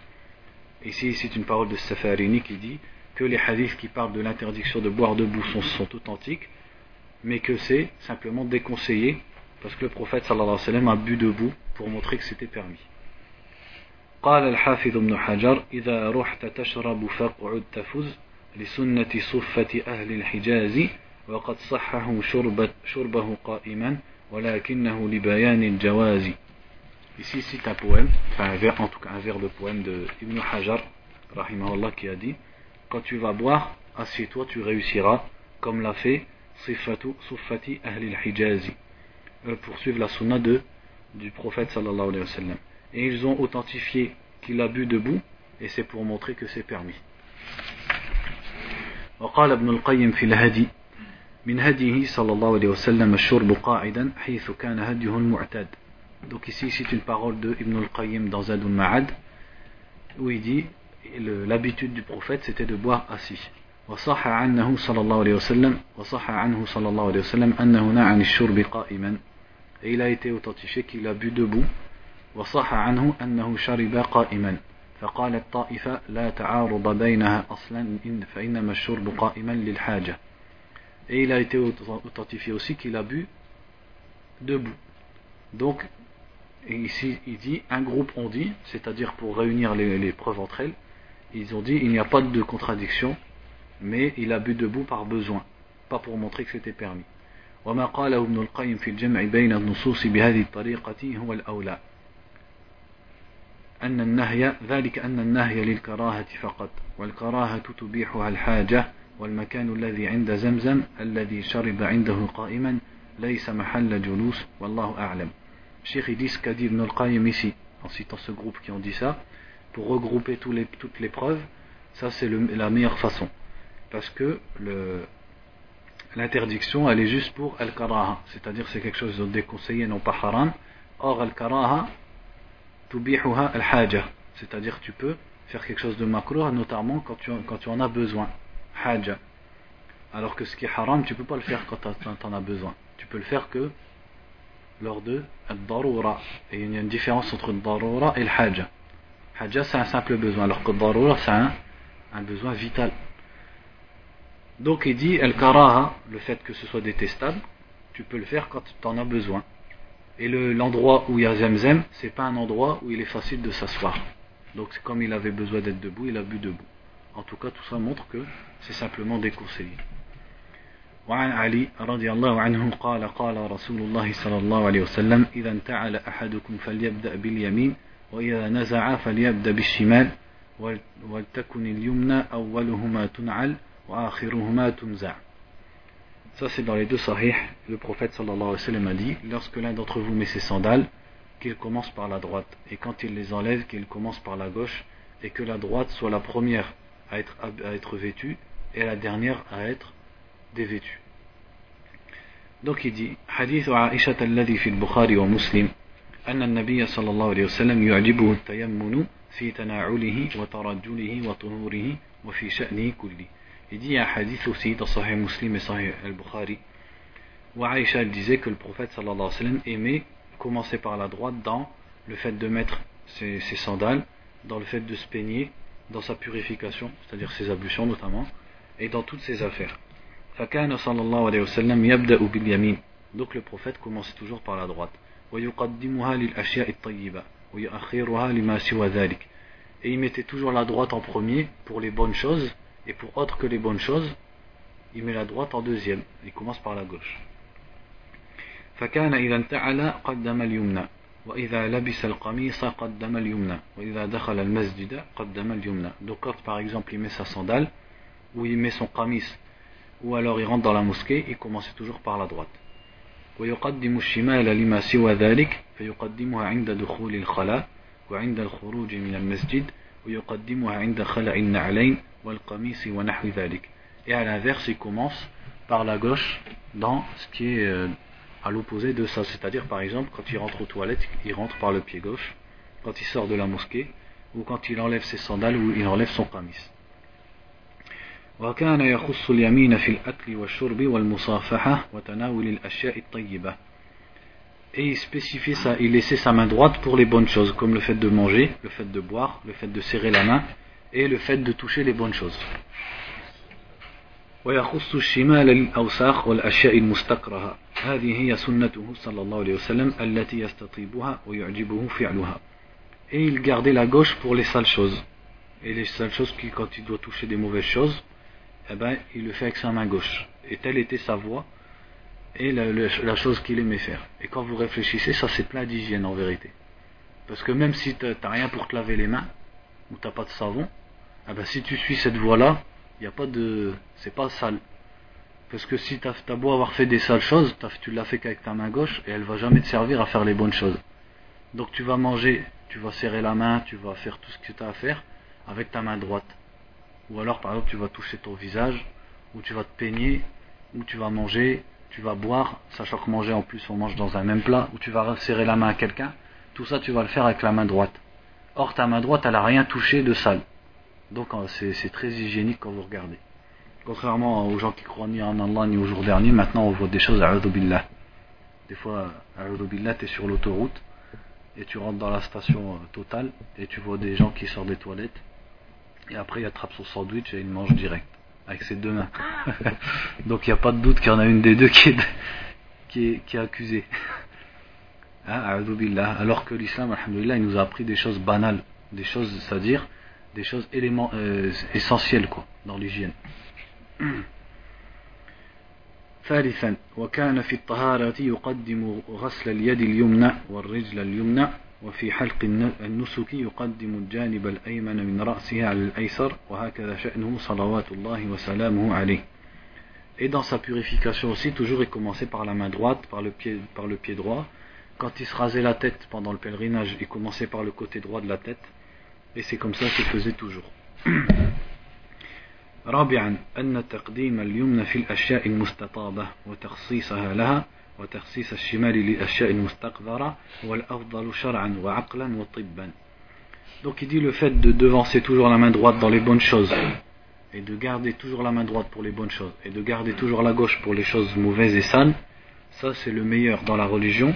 Ici, c'est une parole de Safarini qui dit que les hadiths qui parlent de l'interdiction de boire debout sont, sont authentiques mais que c'est simplement déconseillé parce que le prophète sallallahu alayhi wa sallam a bu debout pour montrer que c'était permis. قال الحافظ ابن حجر إذا رحت تشرب فاقعد تفز لسنة صفة أهل الحجاز وقد صحه شربت شربه قائما ولكنه لبيان الجواز Ici, c'est un poème, enfin un vers, en tout cas un vers de poème de Ibn Hajar, rahimahullah, qui a dit Quand tu vas boire, assieds-toi, tu réussiras, comme l'a fait Suffati Ahli al-Hijazi, poursuivre la sunna de, du prophète sallallahu alayhi wa sallam. Et ils ont authentifié qu'il a bu debout, et c'est pour montrer que c'est permis. وقال ابن القيم في الهدي من هديه صلى الله عليه وسلم الشرب قاعدا حيث كان هديه المعتاد donc ici c'est une parole de Ibn al-Qayyim dans Zadul Ma'ad où il dit l'habitude du prophète c'était de boire assis وصح عنه صلى الله عليه وسلم وصح عنه صلى الله عليه وسلم أنه نعى عن الشرب قائما. إلى يتوتشي كلا بدبو وصح عنه أنه شرب قائما. فقال الطائفة لا تعارض بينها أصلا فإنما الشرب قائما للحاجة. Et il a été authentifié aussi qu'il a bu debout. Donc, ici, il dit, un groupe ont dit, c'est-à-dire pour réunir les, les preuves entre elles, ils ont dit, il n'y a pas de contradiction mais il a bu debout par besoin, pas pour montrer que c'était permis. وما قاله ابن القيم في الجمع بين النصوص بهذه الطريقة هو الأولى أن النهي ذلك أن النهي للكراهة فقط والكراهة تبيحها الحاجة والمكان الذي عند زمزم الذي شرب عنده قائما ليس محل جلوس والله أعلم Cheikh dit ce qu'a dit Ibn al-Qayyim ici en citant ce groupe qui ont dit ça pour regrouper tous les, toutes les preuves ça c'est la meilleure façon parce que l'interdiction elle est juste pour al-karaha c'est-à-dire c'est quelque chose de déconseillé non pas haram. Or al-karaha tubihuha al-haja. C'est-à-dire tu peux faire quelque chose de makruh notamment quand tu, en as besoin. Haja. Alors que ce qui est haram tu peux pas le faire quand tu en as besoin. Tu peux le faire que lors de al-darura. Et il y a une différence entre le darura et le haja. C'est un simple besoin alors que c'est un besoin vital donc il dit al-karaha le fait que ce soit détestable tu peux le faire quand tu en as besoin et l'endroit où il y a Zemzem, c'est pas un endroit où il est facile de s'asseoir. Donc comme il avait besoin d'être debout, il a bu debout. En tout cas, tout ça montre que c'est simplement déconseillé. وعن علي رضي الله عنه قال قال رسول الله صلى الله عليه وسلم إذا انتعل أحدكم فليبدأ باليمين وإذا نزع فليبدأ بالشمال ولتكن اليمنى أولهما تنعل وآخرهما تنزع Ça, c'est dans les deux sahih. Le prophète sallallahu alayhi wa sallam a dit Lorsque l'un d'entre vous met ses sandales, qu'il commence par la droite. Et quand il les enlève, qu'il commence par la gauche. Et que la droite soit la première à être, à être vêtue et la dernière à être dévêtue. Donc il dit Hadith Aisha alladhi fi al-Bukhari wa Muslim أن النبي صلى الله عليه وسلم يعجبه التيمن في تناعله وترجله وطهوره وفي شأنه كله Il dit il y a un hadith aussi dans Sahih Muslim et Sahih al-Bukhari où Aïcha disait que le prophète sallallahu alayhi wa sallam aimait commencer par la droite dans le fait de mettre ses, ses sandales, dans le fait de se peigner, dans sa purification, c'est-à-dire ses ablutions notamment, et dans toutes ses affaires. فكان صلى الله عليه وسلم يبدأ باليمين donc le prophète commençait toujours par la droite ويقدمها للأشياء الطيبة ويؤخرها لما سوى ذلك et il mettait toujours la droite en premier pour les bonnes choses et pour autre que les bonnes choses, il met la droite en deuxième. Il commence par la gauche. فكان إذا انتعل قدم اليمنى وإذا لبس القميص قدم اليمنى وإذا دخل المسجد قدم اليمنى donc quand par exemple il met sa sandale ou il met son qamis ou alors il rentre dans la mosquée il commence toujours par la droite ويقدم الشمال لما سوى ذلك فيقدمها عند دخول الخلاء وعند الخروج من المسجد ويقدمها عند خلع النعلين et à l'inverse, il commence par la gauche dans ce qui est euh, à l'opposé de ça. C'est-à-dire, par exemple, quand il rentre aux toilettes, il rentre par le pied gauche. Quand il sort de la mosquée, ou quand il enlève ses sandales, ou il enlève son qamis. Et il spécifiait ça, il laissait sa main droite pour les bonnes choses, comme le fait de manger, le fait de boire, le fait de serrer la main, et le fait de toucher les bonnes choses. ويخص الشمال للأوساخ والأشياء المستكرهة هذه هي سنته صلى الله عليه وسلم التي يستطيبها ويعجبه فعلها et il gardait la gauche pour les sales choses et les sales choses qui quand il doit toucher des mauvaises choses eh ben il le fait avec sa main gauche et telle était sa voix et la, la, la chose qu'il aimait faire et quand vous réfléchissez ça c'est plein d'hygiène en vérité parce que même si tu n'as rien pour te laver les mains ou t'as pas de savon, ah ben si tu suis cette voie-là, il a pas de, c'est pas sale. Parce que si tu as beau avoir fait des sales choses, tu l'as fait qu'avec ta main gauche et elle va jamais te servir à faire les bonnes choses. Donc tu vas manger, tu vas serrer la main, tu vas faire tout ce que tu as à faire avec ta main droite. Ou alors par exemple tu vas toucher ton visage, ou tu vas te peigner, ou tu vas manger, tu vas boire, sachant que manger en plus on mange dans un même plat, ou tu vas serrer la main à quelqu'un, tout ça tu vas le faire avec la main droite. Or, ta main droite, elle n'a rien touché de sale. Donc, euh, c'est très hygiénique quand vous regardez. Contrairement aux gens qui croient ni en Allah ni au jour dernier, maintenant on voit des choses à billah. Des fois, à billah, tu es sur l'autoroute et tu rentres dans la station euh, totale et tu vois des gens qui sortent des toilettes et après il attrape son sandwich et il mange direct avec ses deux mains. Donc il n'y a pas de doute qu'il y en a une des deux qui est, qui est, qui est accusée. Hein, alors que l'islam, il nous a appris des choses banales, des choses, c'est-à-dire des choses éléments, euh, essentielles quoi, dans l'hygiène. ثالثا وكان في الطهارة يقدم غسل اليد اليمنى والرجل اليمنى وفي حلق النسك يقدم الجانب الأيمن من رأسه على الأيسر وهكذا شأنه صلوات الله وسلامه عليه Et dans sa purification aussi, toujours il commençait par la main droite, par le pied, par le pied droit. Quand il se rasait la tête pendant le pèlerinage, il commençait par le côté droit de la tête. Et c'est comme ça qu'il faisait toujours. رابعا أن تقديم اليمنى في الأشياء المستطابة وتخصيصها لها وتخصيص الشمال للأشياء المستقذرة هو الأفضل شرعا وعقلا وطبا Donc il dit le fait de devancer toujours la main droite dans les bonnes choses et de garder toujours la main droite pour les bonnes choses et de garder toujours la gauche pour les choses mauvaises et sales, ça c'est le meilleur dans la religion.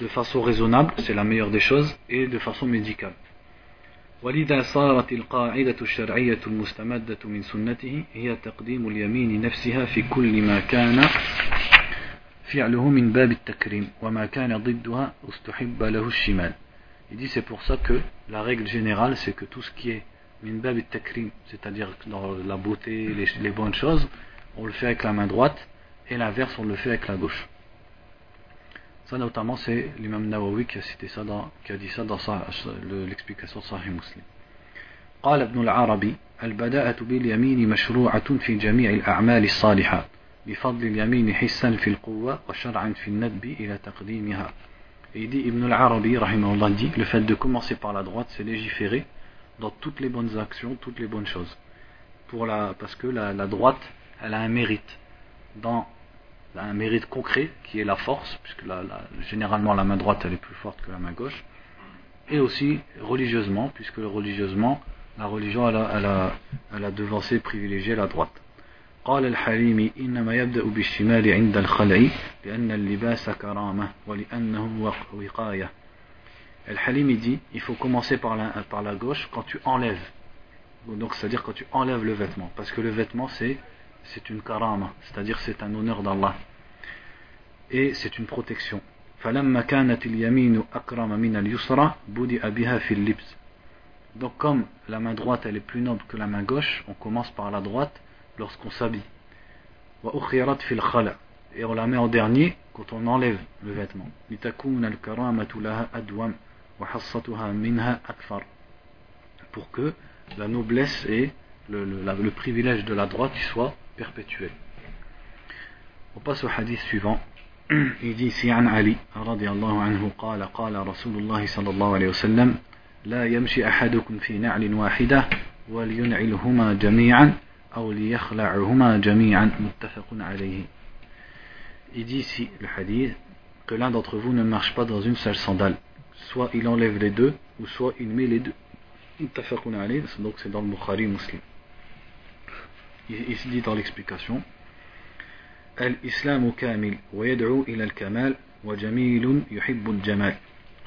De façon raisonnable, c'est la meilleure des choses et de façon médicale. ولذا صارت القاعدة الشرعية المستمدة من سنته هي تقديم اليمين نفسها في كل ما كان فعله من باب التكريم وما كان ضدها استحب له الشمال Il dit c'est pour ça que la règle générale c'est que tout ce qui est min bab takrim, c'est-à-dire dans la beauté, les, les bonnes choses, on le fait avec la main droite et l'inverse on le fait avec la gauche. Ça notamment c'est l'imam Nawawi qui a cité ça dans, qui a dit ça dans l'explication de Sahih Muslim. قال ابن العربي البداءة باليمين مشروعة في جميع الأعمال الصالحة بفضل اليمين حسا في القوة وشرعا في الندب إلى تقديمها Et dit Ibn al-Arabi, rahimahullah, dit le fait de commencer par la droite, c'est légiférer dans toutes les bonnes actions, toutes les bonnes choses. Pour la, parce que la, la droite, elle a un mérite. Dans un mérite concret qui est la force, puisque la, généralement la main droite elle est plus forte que la main gauche, et aussi religieusement, puisque religieusement la religion elle a, elle a, elle a devancé, privilégié la droite. قال الحليمي إنما يبدأ بالشمال عند الخلع لأن اللباس كرامة ولأنه وقاية Al-Halim dit il faut commencer par la, par la gauche quand tu enlèves. Donc c'est-à-dire quand tu enlèves le vêtement. Parce que le vêtement c'est c'est une karama, c'est-à-dire c'est un honneur d'Allah. Et c'est une protection. Donc comme la main droite elle est plus noble que la main gauche, on commence par la droite lorsqu'on s'habille. Et on la met en dernier quand on enlève le vêtement. Pour que la noblesse et le, privilège de la droite soit perpétuel. On passe au hadith suivant. Il dit ici عن علي رضي الله عنه قال قال رسول الله صلى الله عليه وسلم لا يمشي أحدكم في نعل واحدة ولينعلهما جميعا أو ليخلعهما جميعا متفق عليه Il dit ici le hadith que l'un d'entre vous ne marche pas dans une seule sandale. Soit il enlève les deux, ou soit il met les deux. donc c'est dans le Bukhari muslim. il se dit dans l'explication Al-Islam kamil wa yad'u ila al-kamal wa jamilun yuhibbu al-jamal.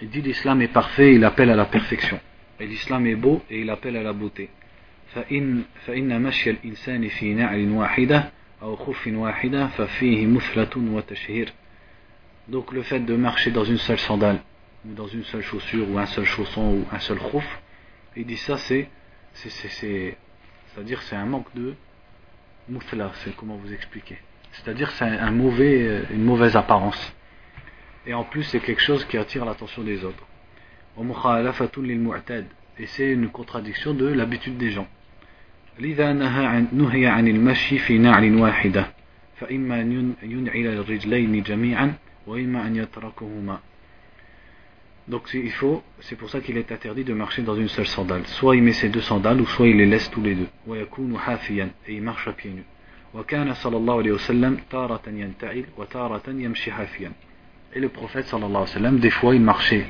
Il dit l'islam est parfait, il appelle à la perfection. Et l'islam est beau et il appelle à la beauté. فإن فإن مشي الإنسان في نعل واحدة أو خف واحدة ففيه مثلة وتشهير. Donc le fait de marcher dans une seule sandale ou dans une seule chaussure ou un seul chausson ou un seul khouf, il dit ça c'est c'est c'est c'est-à-dire c'est un manque de Mouthla, c'est comment vous expliquer. C'est-à-dire c'est un mauvais, euh, une mauvaise apparence. Et en plus c'est quelque chose qui attire l'attention des autres. Et c'est une contradiction de l'habitude des gens. لذا نهي عن المشي في نعل واحدة فإما ينعل الرجلين جميعا وإما أن يتركهما donc il faut, c'est pour ça qu'il est interdit de marcher dans une seule sandale. Soit il met ses deux sandales, ou soit il les laisse tous les deux. Et il marche à pieds nus. Et le prophète sallallahu alayhi wa sallam, des fois il marchait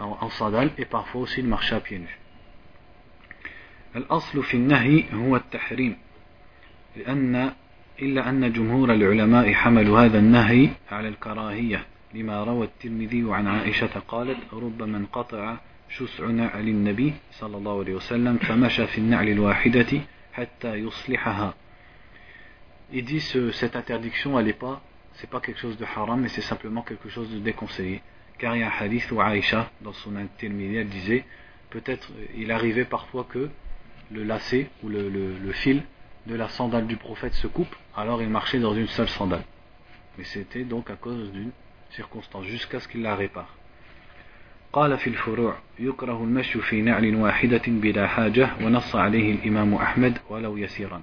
en, en sandales et parfois aussi il marchait à pieds nus. الأصل في النهي هو التحريم لأن إلا أن جمهور العلماء حملوا هذا النهي على الكراهية لما روى الترمذي عن عائشة قالت ربما انقطع شسع نعل النبي صلى الله عليه وسلم فمشى في النعل الواحدة حتى يصلحها Il dit ce, cette interdiction, elle n'est pas, c'est pas quelque chose de haram, mais c'est simplement quelque chose de déconseillé. Car il y a un hadith où Aïcha, dans son intermédiaire, elle disait, peut-être il arrivait parfois que le lacet ou le, le, le fil de la sandale du prophète se coupe, alors il marchait dans une seule sandale. Mais c'était donc à cause d'une circonstance jusqu'à ce qu'il la répare. قال في الفروع يكره المشي في نعل واحدة بلا حاجة ونص عليه الإمام أحمد ولو يسيرا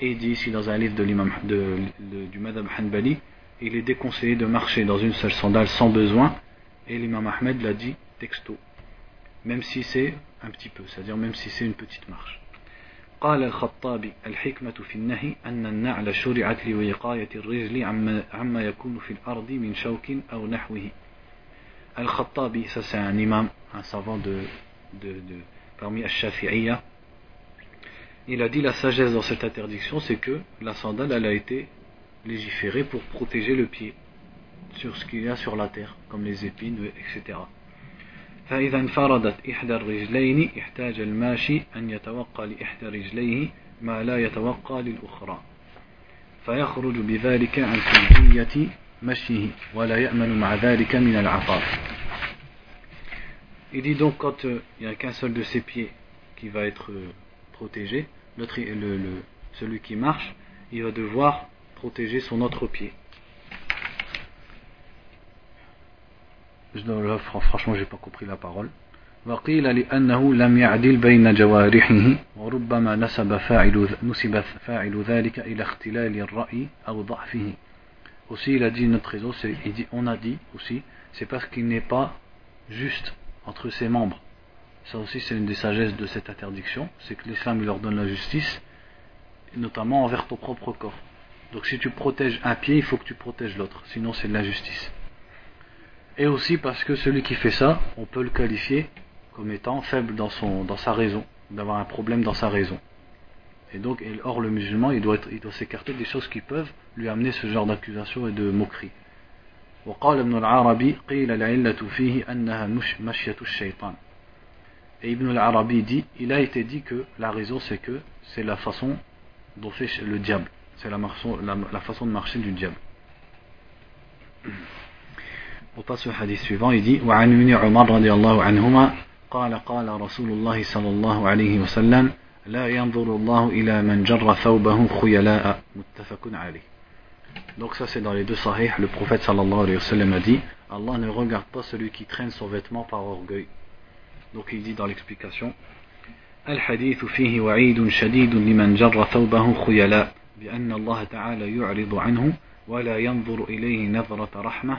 Et il dit ici dans un livre de l'imam de, de, du Madhab Hanbali, il est déconseillé de marcher dans une seule sandale sans besoin, et l'imam Ahmed l'a dit texto, même si c'est un petit peu, c'est-à-dire même si c'est une petite marche. قال الخطابي الحكمة في النهي أن النعل شرعت لوقاية الرجل عما, عما يكون في الأرض من شوك أو نحوه Al-Khattabi, ça c'est un imam, un savant de, de, de parmi Al-Shafi'iyya. Il a dit la sagesse dans cette interdiction, c'est que la sandale, elle a été légiférée pour protéger le pied sur ce qu'il y a sur la terre, comme les épines, etc. فإذا انفردت إحدى الرجلين احتاج الماشي أن يتوقى لإحدى رجليه ما لا يتوقى للأخرى فيخرج بذلك عن سلبية مشيه ولا يأمن مع ذلك من العطاء Il dit donc quand euh, il n'y a qu'un seul de ses pieds qui va être euh, protégé, le, le, celui qui marche, il va devoir protéger son autre pied. Là, franchement, j'ai pas compris la parole. وقيل لأنه لم يعدل بين جوارحه وربما نسب فاعل نسب فاعل ذلك إلى اختلال الرأي أو ضعفه. Aussi, il a dit notre raison, il dit, on a dit aussi, c'est parce qu'il n'est pas juste entre ses membres. Ça aussi, c'est une des sagesses de cette interdiction, c'est que l'islam leur donne la justice, notamment envers ton propre corps. Donc si tu protèges un pied, il faut que tu protèges l'autre, sinon c'est de l'injustice. Et aussi parce que celui qui fait ça, on peut le qualifier comme étant faible dans, son, dans sa raison, d'avoir un problème dans sa raison. Et donc, or le musulman, il doit, il doit s'écarter des choses qui peuvent lui amener ce genre d'accusation et de moquerie. وقال ابن العربي قيل العلة فيه أنها مش مشية الشيطان Et Ibn al-Arabi dit, il a été dit que la raison c'est que c'est la façon dont fait le diable. C'est la, la, la, façon de marcher du diable. On passe au hadith suivant, il dit وعن ابن عمر رضي الله عنهما قال قال رسول الله صلى الله عليه وسلم لا ينظر الله إلى من جر ثوبه خيلاء متفق عليه Donc ça c'est dans les deux sahih, le prophète sallallahu alayhi wa sallam a dit Allah ne regarde pas celui qui traîne son vêtement par orgueil. Donc il dit dans l'explication الحديث فيه وعيد شديد لمن جر ثوبه خيلاء بأن الله تعالى يعرض عنه ولا ينظر إليه نظرة رحمة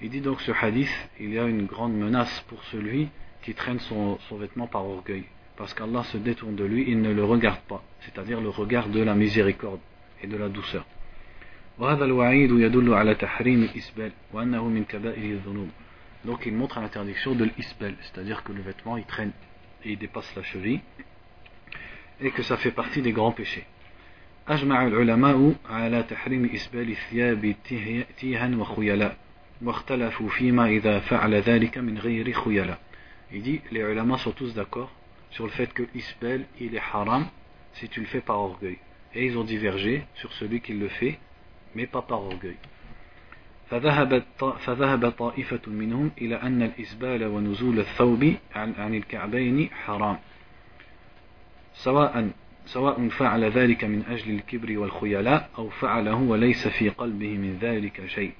Il dit donc ce hadith, il y a une grande menace pour celui qui traîne son, vêtement par orgueil parce qu'Allah se détourne de lui, il ne le regarde pas, c'est-à-dire le regard de la miséricorde et de la douceur. Donc il montre l'interdiction de l'isbel, c'est-à-dire que le vêtement il traîne et il dépasse la cheville, et que ça fait partie des grands péchés. أجمع العلماء على تحريم إسبال الثياب تيها وخيلاء واختلفوا فيما إذا فعل ذلك من غير خيلاء les ulama sont tous d'accord sur le fait que l'isbel, il est haram si tu le fais par orgueil. Et ils ont divergé sur celui qui le fait, mais pas par orgueil. فذهب طائفة منهم إلى أن الإسبال ونزول الثوب عن الكعبين حرام سواء سواء فعل ذلك من أجل الكبر والخيلاء أو فعله وليس في قلبه من ذلك شيء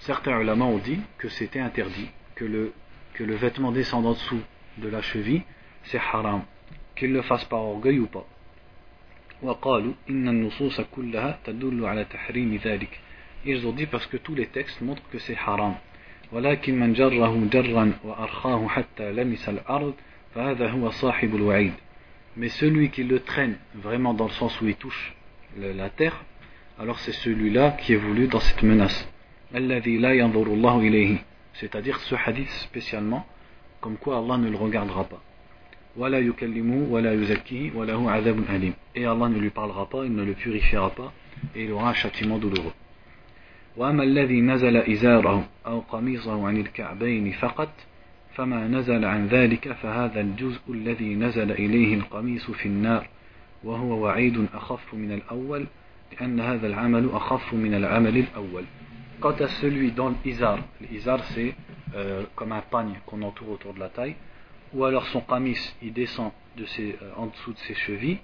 Certains ulama ont dit que c'était interdit, que le, que le vêtement descendant dessous de la cheville c'est haram, qu'il le fasse par orgueil ou pas. Ils ont dit parce que tous les textes montrent que c'est haram. ولكن من جره جرا وأرخاه حتى لمس. Mais celui qui le traîne vraiment dans le sens où il touche la terre, alors c'est celui-là qui est voulu dans cette menace. الذي لا ينظر الله إليه. C'est-à-dire ce hadith spécialement, comme quoi Allah ne le regardera pas. Et Allah ne lui parlera pas, il ne le purifiera pas, et il aura un châtiment douloureux. وأما الذي نزل إزاره أو قميصه عن الكعبين فقط فما نزل عن ذلك فهذا الجزء الذي نزل إليه القميص في النار وهو وعيد أخف من الأول لأن هذا العمل أخف من العمل الأول Quant à celui dans l'izar, l'izar c'est euh, comme un pagne qu'on entoure autour de la taille, ou alors son camis il descend de ses, euh, en dessous de ses chevilles,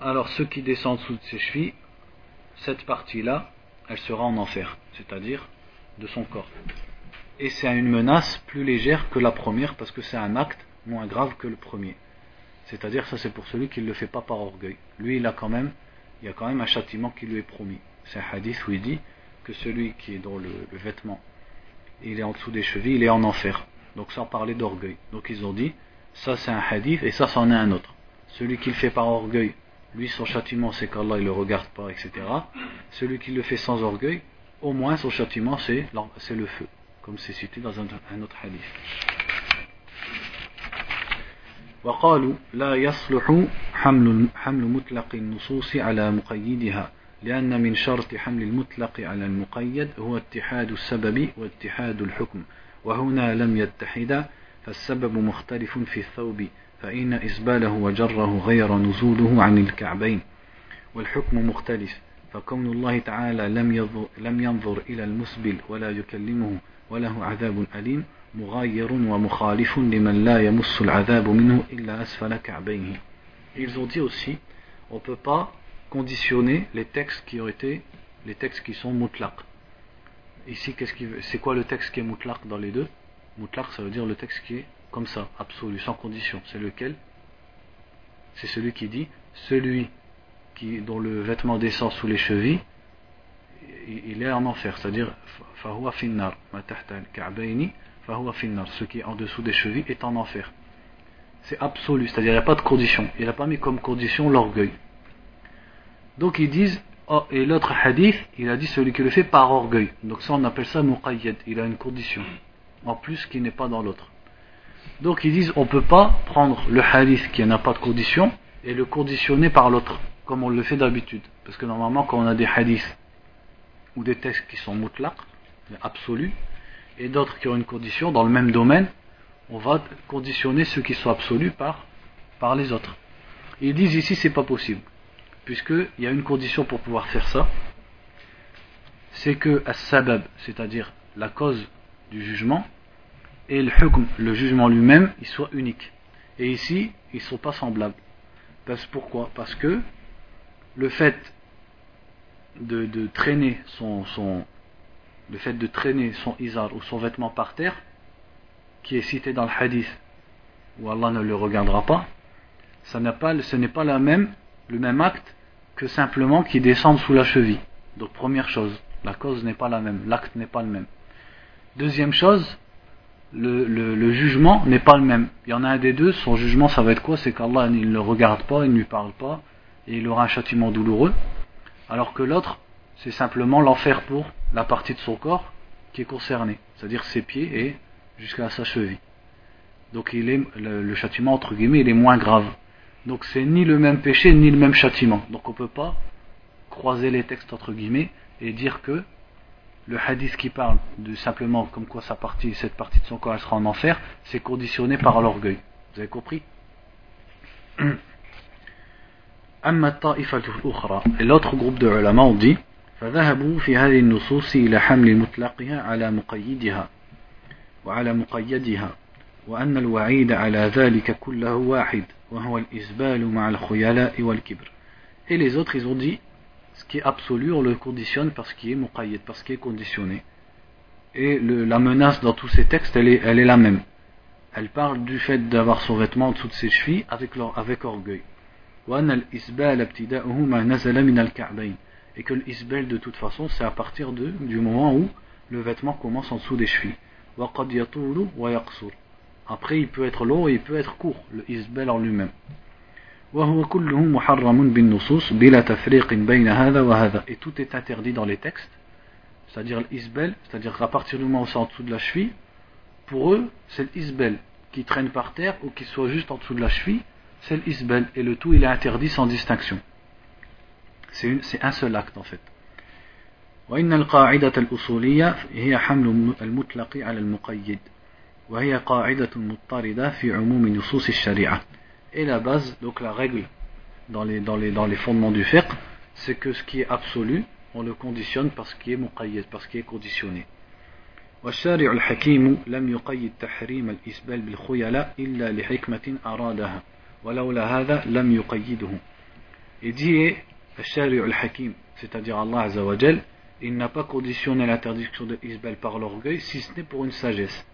alors ce qui descend en dessous de ses chevilles, cette partie-là, elle sera en enfer, c'est-à-dire de son corps. Et c'est une menace plus légère que la première parce que c'est un acte moins grave que le premier. C'est-à-dire ça c'est pour celui qui ne le fait pas par orgueil. Lui il a quand même, il y a quand même un châtiment qui lui est promis. C'est un hadith où il dit que celui qui est dans le, vêtement, il est en dessous des chevilles, il est en enfer. Donc sans parler d'orgueil. Donc ils ont dit, ça c'est un hadith et ça c'en est un autre. Celui qui le fait par orgueil, lui son châtiment c'est qu'Allah il le regarde pas, etc. Celui qui le fait sans orgueil, au moins son châtiment c'est le feu, comme c'est cité dans un, un autre hadith. وقالوا لا يصلح حمل حمل مطلق النصوص على مقيدها لأن من شرط حمل المطلق على المقيد هو اتحاد السبب واتحاد الحكم وهنا لم يتحدا فالسبب مختلف في الثوب فإن إسباله وجره غير نزوله عن الكعبين والحكم مختلف فكون الله تعالى لم ينظر, لم ينظر إلى المسبل ولا يكلمه وله عذاب أليم مغاير ومخالف لمن لا يمس العذاب منه إلا أسفل كعبيه Ils ont dit aussi, on ne peut pas conditionner les textes qui ont été les textes qui sont mutlaq. Ici, qu'est-ce qui, c'est quoi le texte qui est mutlaq dans les deux Mutlaq, ça veut dire le texte qui est comme ça, absolu, sans condition. C'est lequel C'est celui qui dit celui qui dont le vêtement descend sous les chevilles, il est en enfer, c'est-à-dire fahuwa finnar, ce qui est en dessous des chevilles est en enfer. C'est absolu, c'est-à-dire il n'y a pas de condition. Il n'a pas mis comme condition l'orgueil. Donc ils disent, oh, et l'autre hadith, il a dit celui qui le fait par orgueil. Donc ça on appelle ça muqayyad, il a une condition, en plus qui n'est pas dans l'autre. Donc ils disent, on ne peut pas prendre le hadith qui n'a pas de condition et le conditionner par l'autre, comme on le fait d'habitude. Parce que normalement quand on a des hadiths ou des textes qui sont mutlaq, absolus, et d'autres qui ont une condition dans le même domaine, on va conditionner ceux qui sont absolus par, par les autres. Ils disent ici c'est pas possible puisqu'il y a une condition pour pouvoir faire ça, c'est que as-sabab, c'est-à-dire la cause du jugement, et le hukm, le jugement lui-même, il soit unique. Et ici, ils ne sont pas semblables. Parce, pourquoi? Parce que le fait de, traîner son, son, le fait de traîner son ou son vêtement par terre, qui est cité dans le hadith, où Allah ne le regardera pas, ça pas, ce n'est pas la même le même acte que simplement qu'il descende sous la cheville. Donc première chose, la cause n'est pas la même, l'acte n'est pas le même. Deuxième chose, le, jugement n'est pas le même. Il y en a un des deux, son jugement ça va être quoi? C'est qu'Allah ne le regarde pas, il ne lui parle pas, et il aura un châtiment douloureux. Alors que l'autre, c'est simplement l'enfer pour la partie de son corps qui est concernée, c'est-à-dire ses pieds et jusqu'à sa cheville. Donc le, châtiment entre guillemets il est moins grave. Donc c'est ni le même péché ni le même châtiment. Donc on ne peut pas croiser les textes entre guillemets et dire que le hadith qui parle de simplement comme quoi cette partie de son corps sera en enfer, c'est conditionné par l'orgueil. Vous avez compris? l'autre groupe de ulama ont dit فذهبوا في هذه النصوص إلى حمل مطلقها على مقيدها وعلى مقيدها وأن الوعيد على ذلك كله واحد et les autres, ils ont dit, ce qui est absolu, on le conditionne parce qu'il est muqayyad, parce qu'il est conditionné. Et la menace dans tous ces textes, elle est, elle est la même. Elle parle du fait d'avoir son vêtement en dessous de ses chevilles avec, avec orgueil. Et que l'isbal de toute façon, c'est à partir de, du moment où le vêtement commence en dessous des chevilles. Après, il peut être long et il peut être court, le en lui-même. Et tout est interdit dans les textes, c'est-à-dire l'isbel, c'est-à-dire qu'à partir du moment où c'est en dessous de la cheville, pour eux, c'est l'isbel qui traîne par terre ou qui soit juste en dessous de la cheville, c'est l'isbel, et le tout il est interdit sans distinction. C'est un seul acte en fait. وإن القاعدة الأصولية هي حمل المطلق على المقيد et la base, donc la règle dans les, dans les, dans les fondements du fiqh, c'est que ce qui est absolu, on le conditionne parce qu'il est muqayyad, parce qu'il est conditionné. والشارع الحكيم لم يقيد تحريم الإسبال بالخيلاء إلا لحكمة أرادها ولولا هذا لم يقيده. Et dit الشارع الحكيم, c'est-à-dire Allah Azza wa Jal, il n'a pas conditionné l'interdiction de Isbel par l'orgueil, si ce n'est pour une sagesse.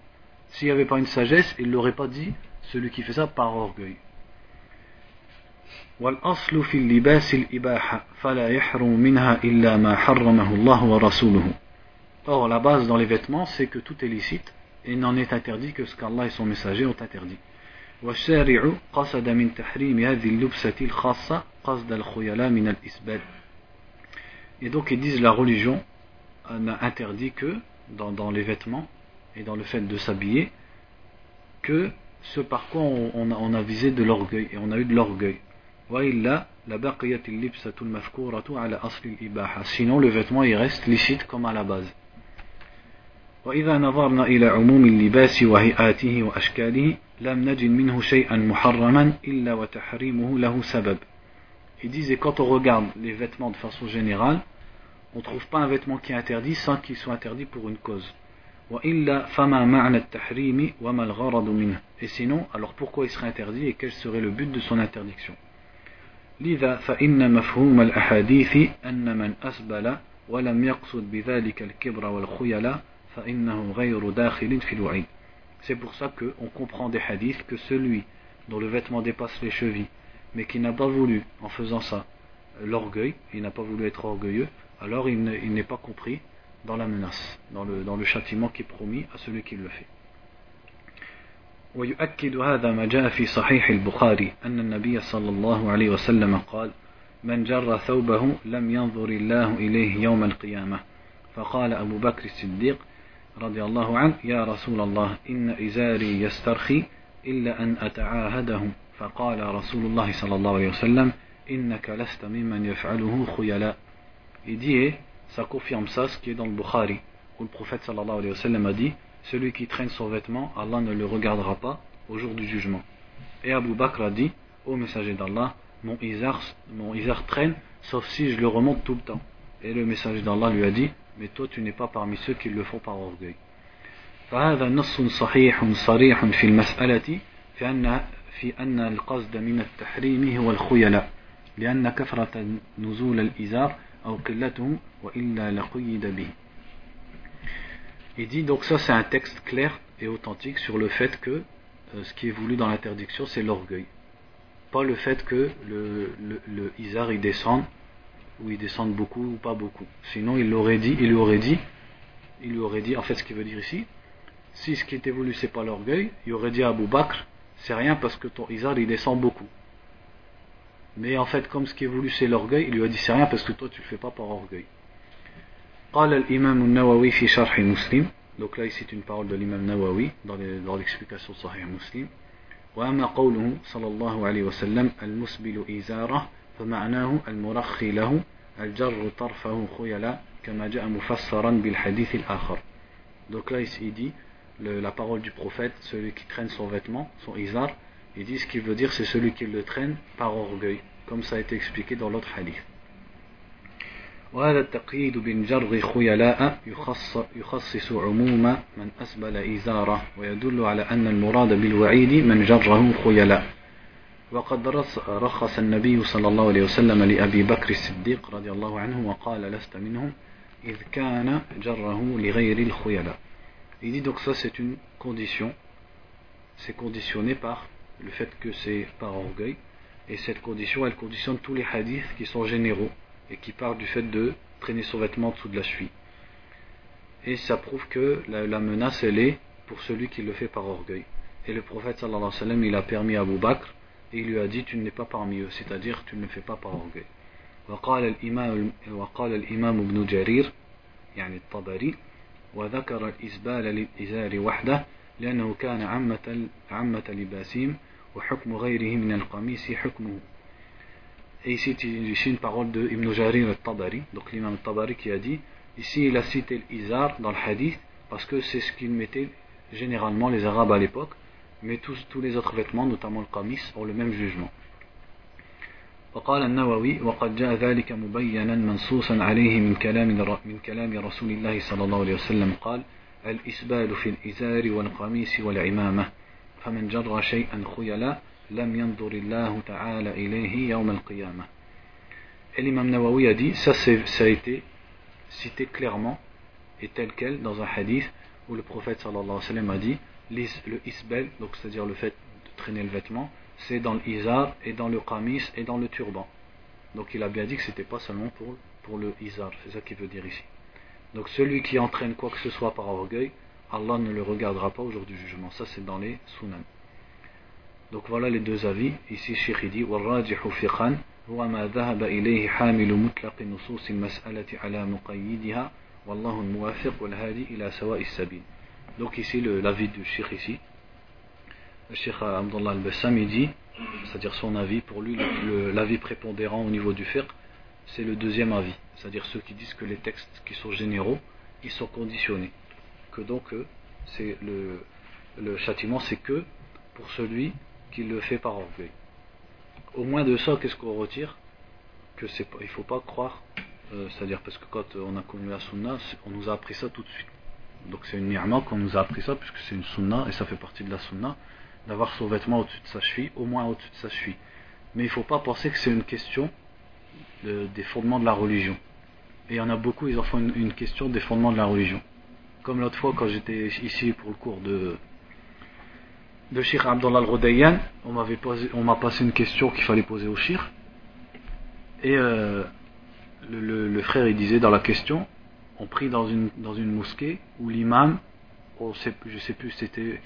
S'il n'y avait pas une sagesse, il ne l'aurait pas dit, celui qui fait ça par orgueil. والأصل في اللباس الإباحة فلا يحرم منها إلا ما حرمه الله ورسوله Or, la base dans les vêtements, c'est que tout est licite et n'en est interdit que ce qu'Allah et son messager ont interdit. والشارع قصد من تحريم هذه اللبسة الخاصة قصد الخيلاء من الإسبال Et donc ils disent la religion n'a interdit que dans, dans, les vêtements et dans le fait de s'habiller que ce par quoi on, on, a, on a visé de l'orgueil et on a eu de l'orgueil. Sinon le vêtement il reste licite comme à la base. وإذا نظرنا إلى عموم اللباس وهيئاته وأشكاله لم نجد منه شيئا محرما إلا وتحريمه له سبب Ils disent, et quand on regarde les vêtements de façon générale, on ne trouve pas un vêtement qui est interdit sans qu'il soit interdit pour une cause. Et sinon, alors pourquoi il serait interdit et quel serait le but de son interdiction لذا فإن مفهوم الأحاديث أن من أسبل ولم يقصد بذلك الكبر والخيلاء فإنه غير داخل في الوعيد C'est pour ça qu'on comprend des hadiths que celui dont le vêtement dépasse les chevilles, mais qui n'a pas voulu, en faisant ça, l'orgueil, il n'a pas voulu être orgueilleux, alors il n'est pas compris dans la menace, dans le, dans le châtiment qui est promis à celui qui le fait. ويؤكد هذا ما جاء في صحيح البخاري أن النبي صلى الله عليه وسلم قال من جر ثوبه لم ينظر الله إليه يوم القيامة فقال أبو بكر الصديق رضي الله عنه يا رسول الله إن إزاري يسترخي إلا أن أتعاهده فقال رسول الله صلى الله عليه وسلم إنك لست ممن يفعله خيلاء Il dit, et ça confirme ça, ce qui est dans le Bukhari, où le prophète sallallahu alayhi wa sallam a dit Celui qui traîne son vêtement, Allah ne le regardera pas au jour du jugement. Et Abu Bakr a dit Ô messager d'Allah, mon izar, mon izar traîne, sauf si je le remonte tout le temps. Et le messager d'Allah lui a dit Mais toi, tu n'es pas parmi ceux qui le font par orgueil. فهذا نص صحيح صريح في المسألة في أن في أن القصد من التحريم هو الخيلاء لأن كثرة نزول الإزار il dit donc ça c'est un texte clair et authentique sur le fait que euh, ce qui est voulu dans l'interdiction c'est l'orgueil. Pas le fait que le, le, le Isar il descende, ou il descende beaucoup ou pas beaucoup. Sinon il l'aurait dit, il lui aurait dit, il lui aurait dit, en fait ce qu'il veut dire ici, si ce qui était voulu c'est pas l'orgueil, il aurait dit à Abu Bakr, c'est rien parce que ton Isar il descend beaucoup. Mais en fait, comme ce qui est voulu, c'est l'orgueil, il lui a dit c'est rien parce que toi tu le fais pas par orgueil. قال الإمام النووي في شرح مسلم donc là ici c'est une parole de l'imam Nawawi dans l'explication de Sahih Muslim وأما قوله صلى الله عليه وسلم المسبل إزاره فمعناه المرخي له الجر طرفه خيلا كما جاء مفسرا بالحديث الآخر donc là il dit le, la parole du prophète celui qui traîne son vêtement son izar il dit ce qu'il veut dire c'est celui qui le traîne par orgueil comme ça a été expliqué dans l'autre hadith. وهذا التقييد بالجر خيلاء يخص يخصص عموم من أسبل إزاره ويدل على أن المراد بالوعيد من جره خيلاء وقد رخص النبي صلى الله عليه وسلم لأبي بكر الصديق رضي الله عنه وقال لست منهم إذ كان جره لغير الخيلاء Il dit donc ça c'est une condition, c'est conditionné par le fait que c'est par orgueil Et cette condition, elle conditionne tous les hadiths qui sont généraux et qui parlent du fait de traîner son vêtement dessous de la cheville. Et ça prouve que la, menace, elle est pour celui qui le fait par orgueil. Et le prophète sallallahu alayhi wa sallam, il a permis à Abu Bakr et il lui a dit tu n'es pas parmi eux, c'est-à-dire tu ne le fais pas par orgueil. وقال الإمام, وقال الإمام ابن جرير يعني الطبري وذكر الإسبال للإزار وحده لأنه كان عمة, عمة لباسيم et ici, ici une parole de Ibn Jarir al-Tabari, donc l'imam al-Tabari qui a dit, ici il a cité l'Izar dans le hadith, parce que c'est ce qu'ils mettaient généralement les Arabes à l'époque, mais tous, tous les autres vêtements, notamment le kamis, ont le même jugement. وقال النووي وقد جاء ذلك مبينا منصوصا عليه من كلام من كلام رسول الله صلى الله عليه وسلم قال الإسبال في الإزار والقميص والعمامة فمن جرى شيئا خيلا لم ينظر الله تعالى إليه يوم القيامة الإمام النووي a dit ça ça clairement et tel quel dans un hadith où le prophète صلى الله عليه وسلم a dit le isbel, donc c'est-à-dire le fait de traîner le vêtement, c'est dans le izar et dans le qamis et dans le turban. Donc il a bien dit que c'était pas seulement pour, pour le izar, c'est ça qu'il veut dire ici. Donc celui qui entraîne quoi que ce soit par orgueil, Allah ne le regardera pas au jour du jugement. Ça c'est dans les sunan. Donc voilà les deux avis. Ici Sheikh dit والراجح فقها هو ما ذهب إليه حامل مطلق نصوص المسألة على مقيدها والله الموافق والهادي إلى سواء السبيل. donc ici l'avis du Sheikh ici. Le Sheikh Abdullah al-Bassam il dit, c'est-à-dire son avis, pour lui l'avis prépondérant au niveau du fiqh, c'est le deuxième avis. C'est-à-dire ceux qui disent que les textes qui sont généraux, ils sont conditionnés. Que donc euh, c'est le, le châtiment c'est que pour celui qui le fait par orgueil. Au moins de ça, qu'est-ce qu'on retire? Que c'est il faut pas croire, euh, c'est-à-dire parce que quand on a connu la sunna, on nous a appris ça tout de suite. Donc c'est une ni'ma qu'on nous a appris ça, puisque c'est une sunna, et ça fait partie de la sunna, d'avoir son vêtement au-dessus de sa cheville, au moins au-dessus de sa cheville. Mais il ne faut pas penser que c'est une question des fondements de la religion. Et il y en a beaucoup, ils en font une, question des fondements de la religion. Comme l'autre fois, quand j'étais ici pour le cours de, de Abdullah al-Rodayyan, on m'a passé une question qu'il fallait poser au Sheikh. Et euh, le, frère, il disait dans la question, on prie dans une, mosquée où l'imam, je sais plus, c'était,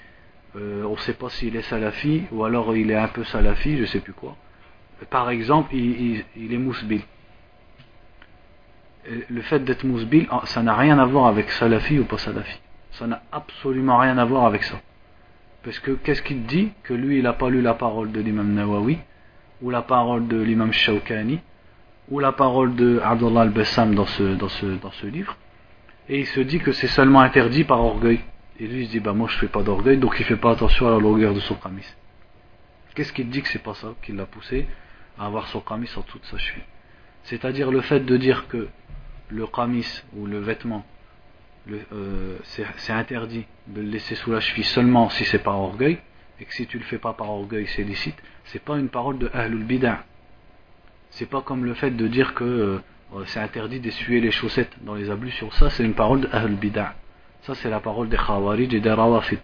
euh, on sait pas s'il est salafi ou alors il est un peu salafi, je sais plus quoi. Par exemple, il, est mousbil. le fait d'être mousbil, ah, ça n'a rien à voir avec salafi ou pas salafi. Ça n'a absolument rien à voir avec ça. Parce que qu'est-ce qu'il dit Que lui, il n'a pas lu la parole de l'imam Nawawi, ou la parole de l'imam Shawkani, ou la parole de Abdullah al-Bassam dans ce livre, et il se dit que c'est seulement interdit par orgueil. Et lui, il se dit, bah moi je fais pas d'orgueil, donc il fait pas attention à la longueur de son pramis. Qu'est-ce qu'il dit que c'est pas ça qui l'a poussé à avoir son qamis en toute sa cheville. C'est-à-dire le fait de dire que le qamis ou le vêtement, euh, c'est interdit de le laisser sous la cheville seulement si c'est par orgueil, et que si tu le fais pas par orgueil c'est licite, c'est pas une parole de Ahlul Bid'ah. C'est pas comme le fait de dire que euh, c'est interdit d'essuyer les chaussettes dans les ablutions. Ça, c'est une parole de Ahlul Bid'ah. Ça, c'est la parole des Khawarij et des Rawafid,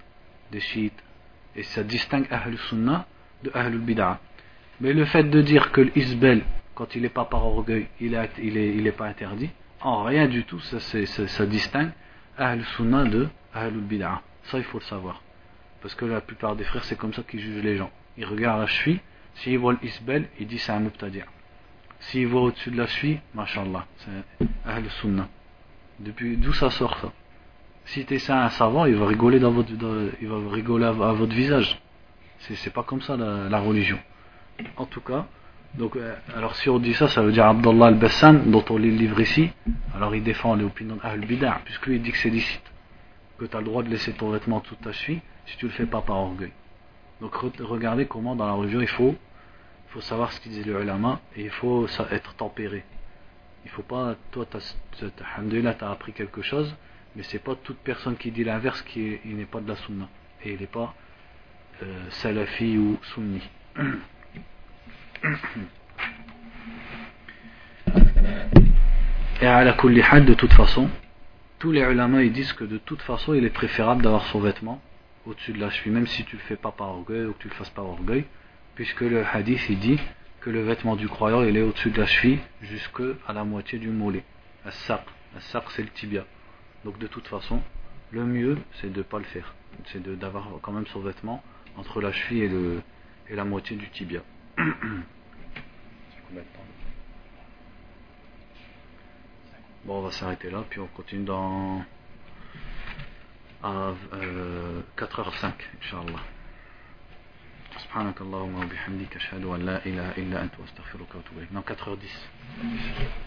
des Shiites. Et ça distingue Ahlul Sunnah de Ahlul Bid'ah. Mais le fait de dire que l'isbel, quand il n'est pas par orgueil, il n'est il est, il est pas interdit, en rien du tout, ça, ça, distingue Ahl Sunnah de Ahl Bid'ah. Ça, il faut le savoir. Parce que la plupart des frères, c'est comme ça qu'ils jugent les gens. Ils regardent la cheville, s'ils voient l'isbel, ils disent c'est un mubtadi'. S'ils voient au-dessus de la cheville, mashallah, c'est Ahl Sunnah. Depuis d'où ça sort ça? Si tu es un savant, il va rigoler dans votre, il va rigoler à, votre visage. C'est pas comme ça la religion. En tout cas, donc, euh, alors si on dit ça, ça veut dire Abdullah al-Bassan, dont on lit le livre ici, alors il défend l'opinion d'Ahl Bid'ah, puisque lui il dit que c'est licite, que tu as le droit de laisser ton vêtement toute ta cheville si tu le fais pas par orgueil. Donc regardez comment dans la religion il faut, il faut savoir ce qu'il dit le ulama et il faut être tempéré. Il faut pas, toi, tu as appris quelque chose, mais c'est pas toute personne qui dit l'inverse qui n'est pas de la sunna et il n'est pas euh, salafi ou sunni. Et à la kullihad, de toute façon, tous les ulama ils disent que de toute façon il est préférable d'avoir son vêtement au-dessus de la cheville, même si tu le fais pas par orgueil ou que tu le fasses par orgueil, puisque le hadith il dit que le vêtement du croyant il est au-dessus de la cheville jusque à la moitié du mollet. As-saq, as c'est le tibia. Donc de toute façon, le mieux c'est de ne pas le faire, c'est d'avoir quand même son vêtement entre la cheville et, le, et la moitié du tibia. Bon, on va s'arrêter là, puis on continue dans à euh, 4h05, Inch'Allah. سبحانك اللهم وبحمدك أشهد أن لا إله إلا أنت وأستغفرك وأتوب إليك. Non, 4h10.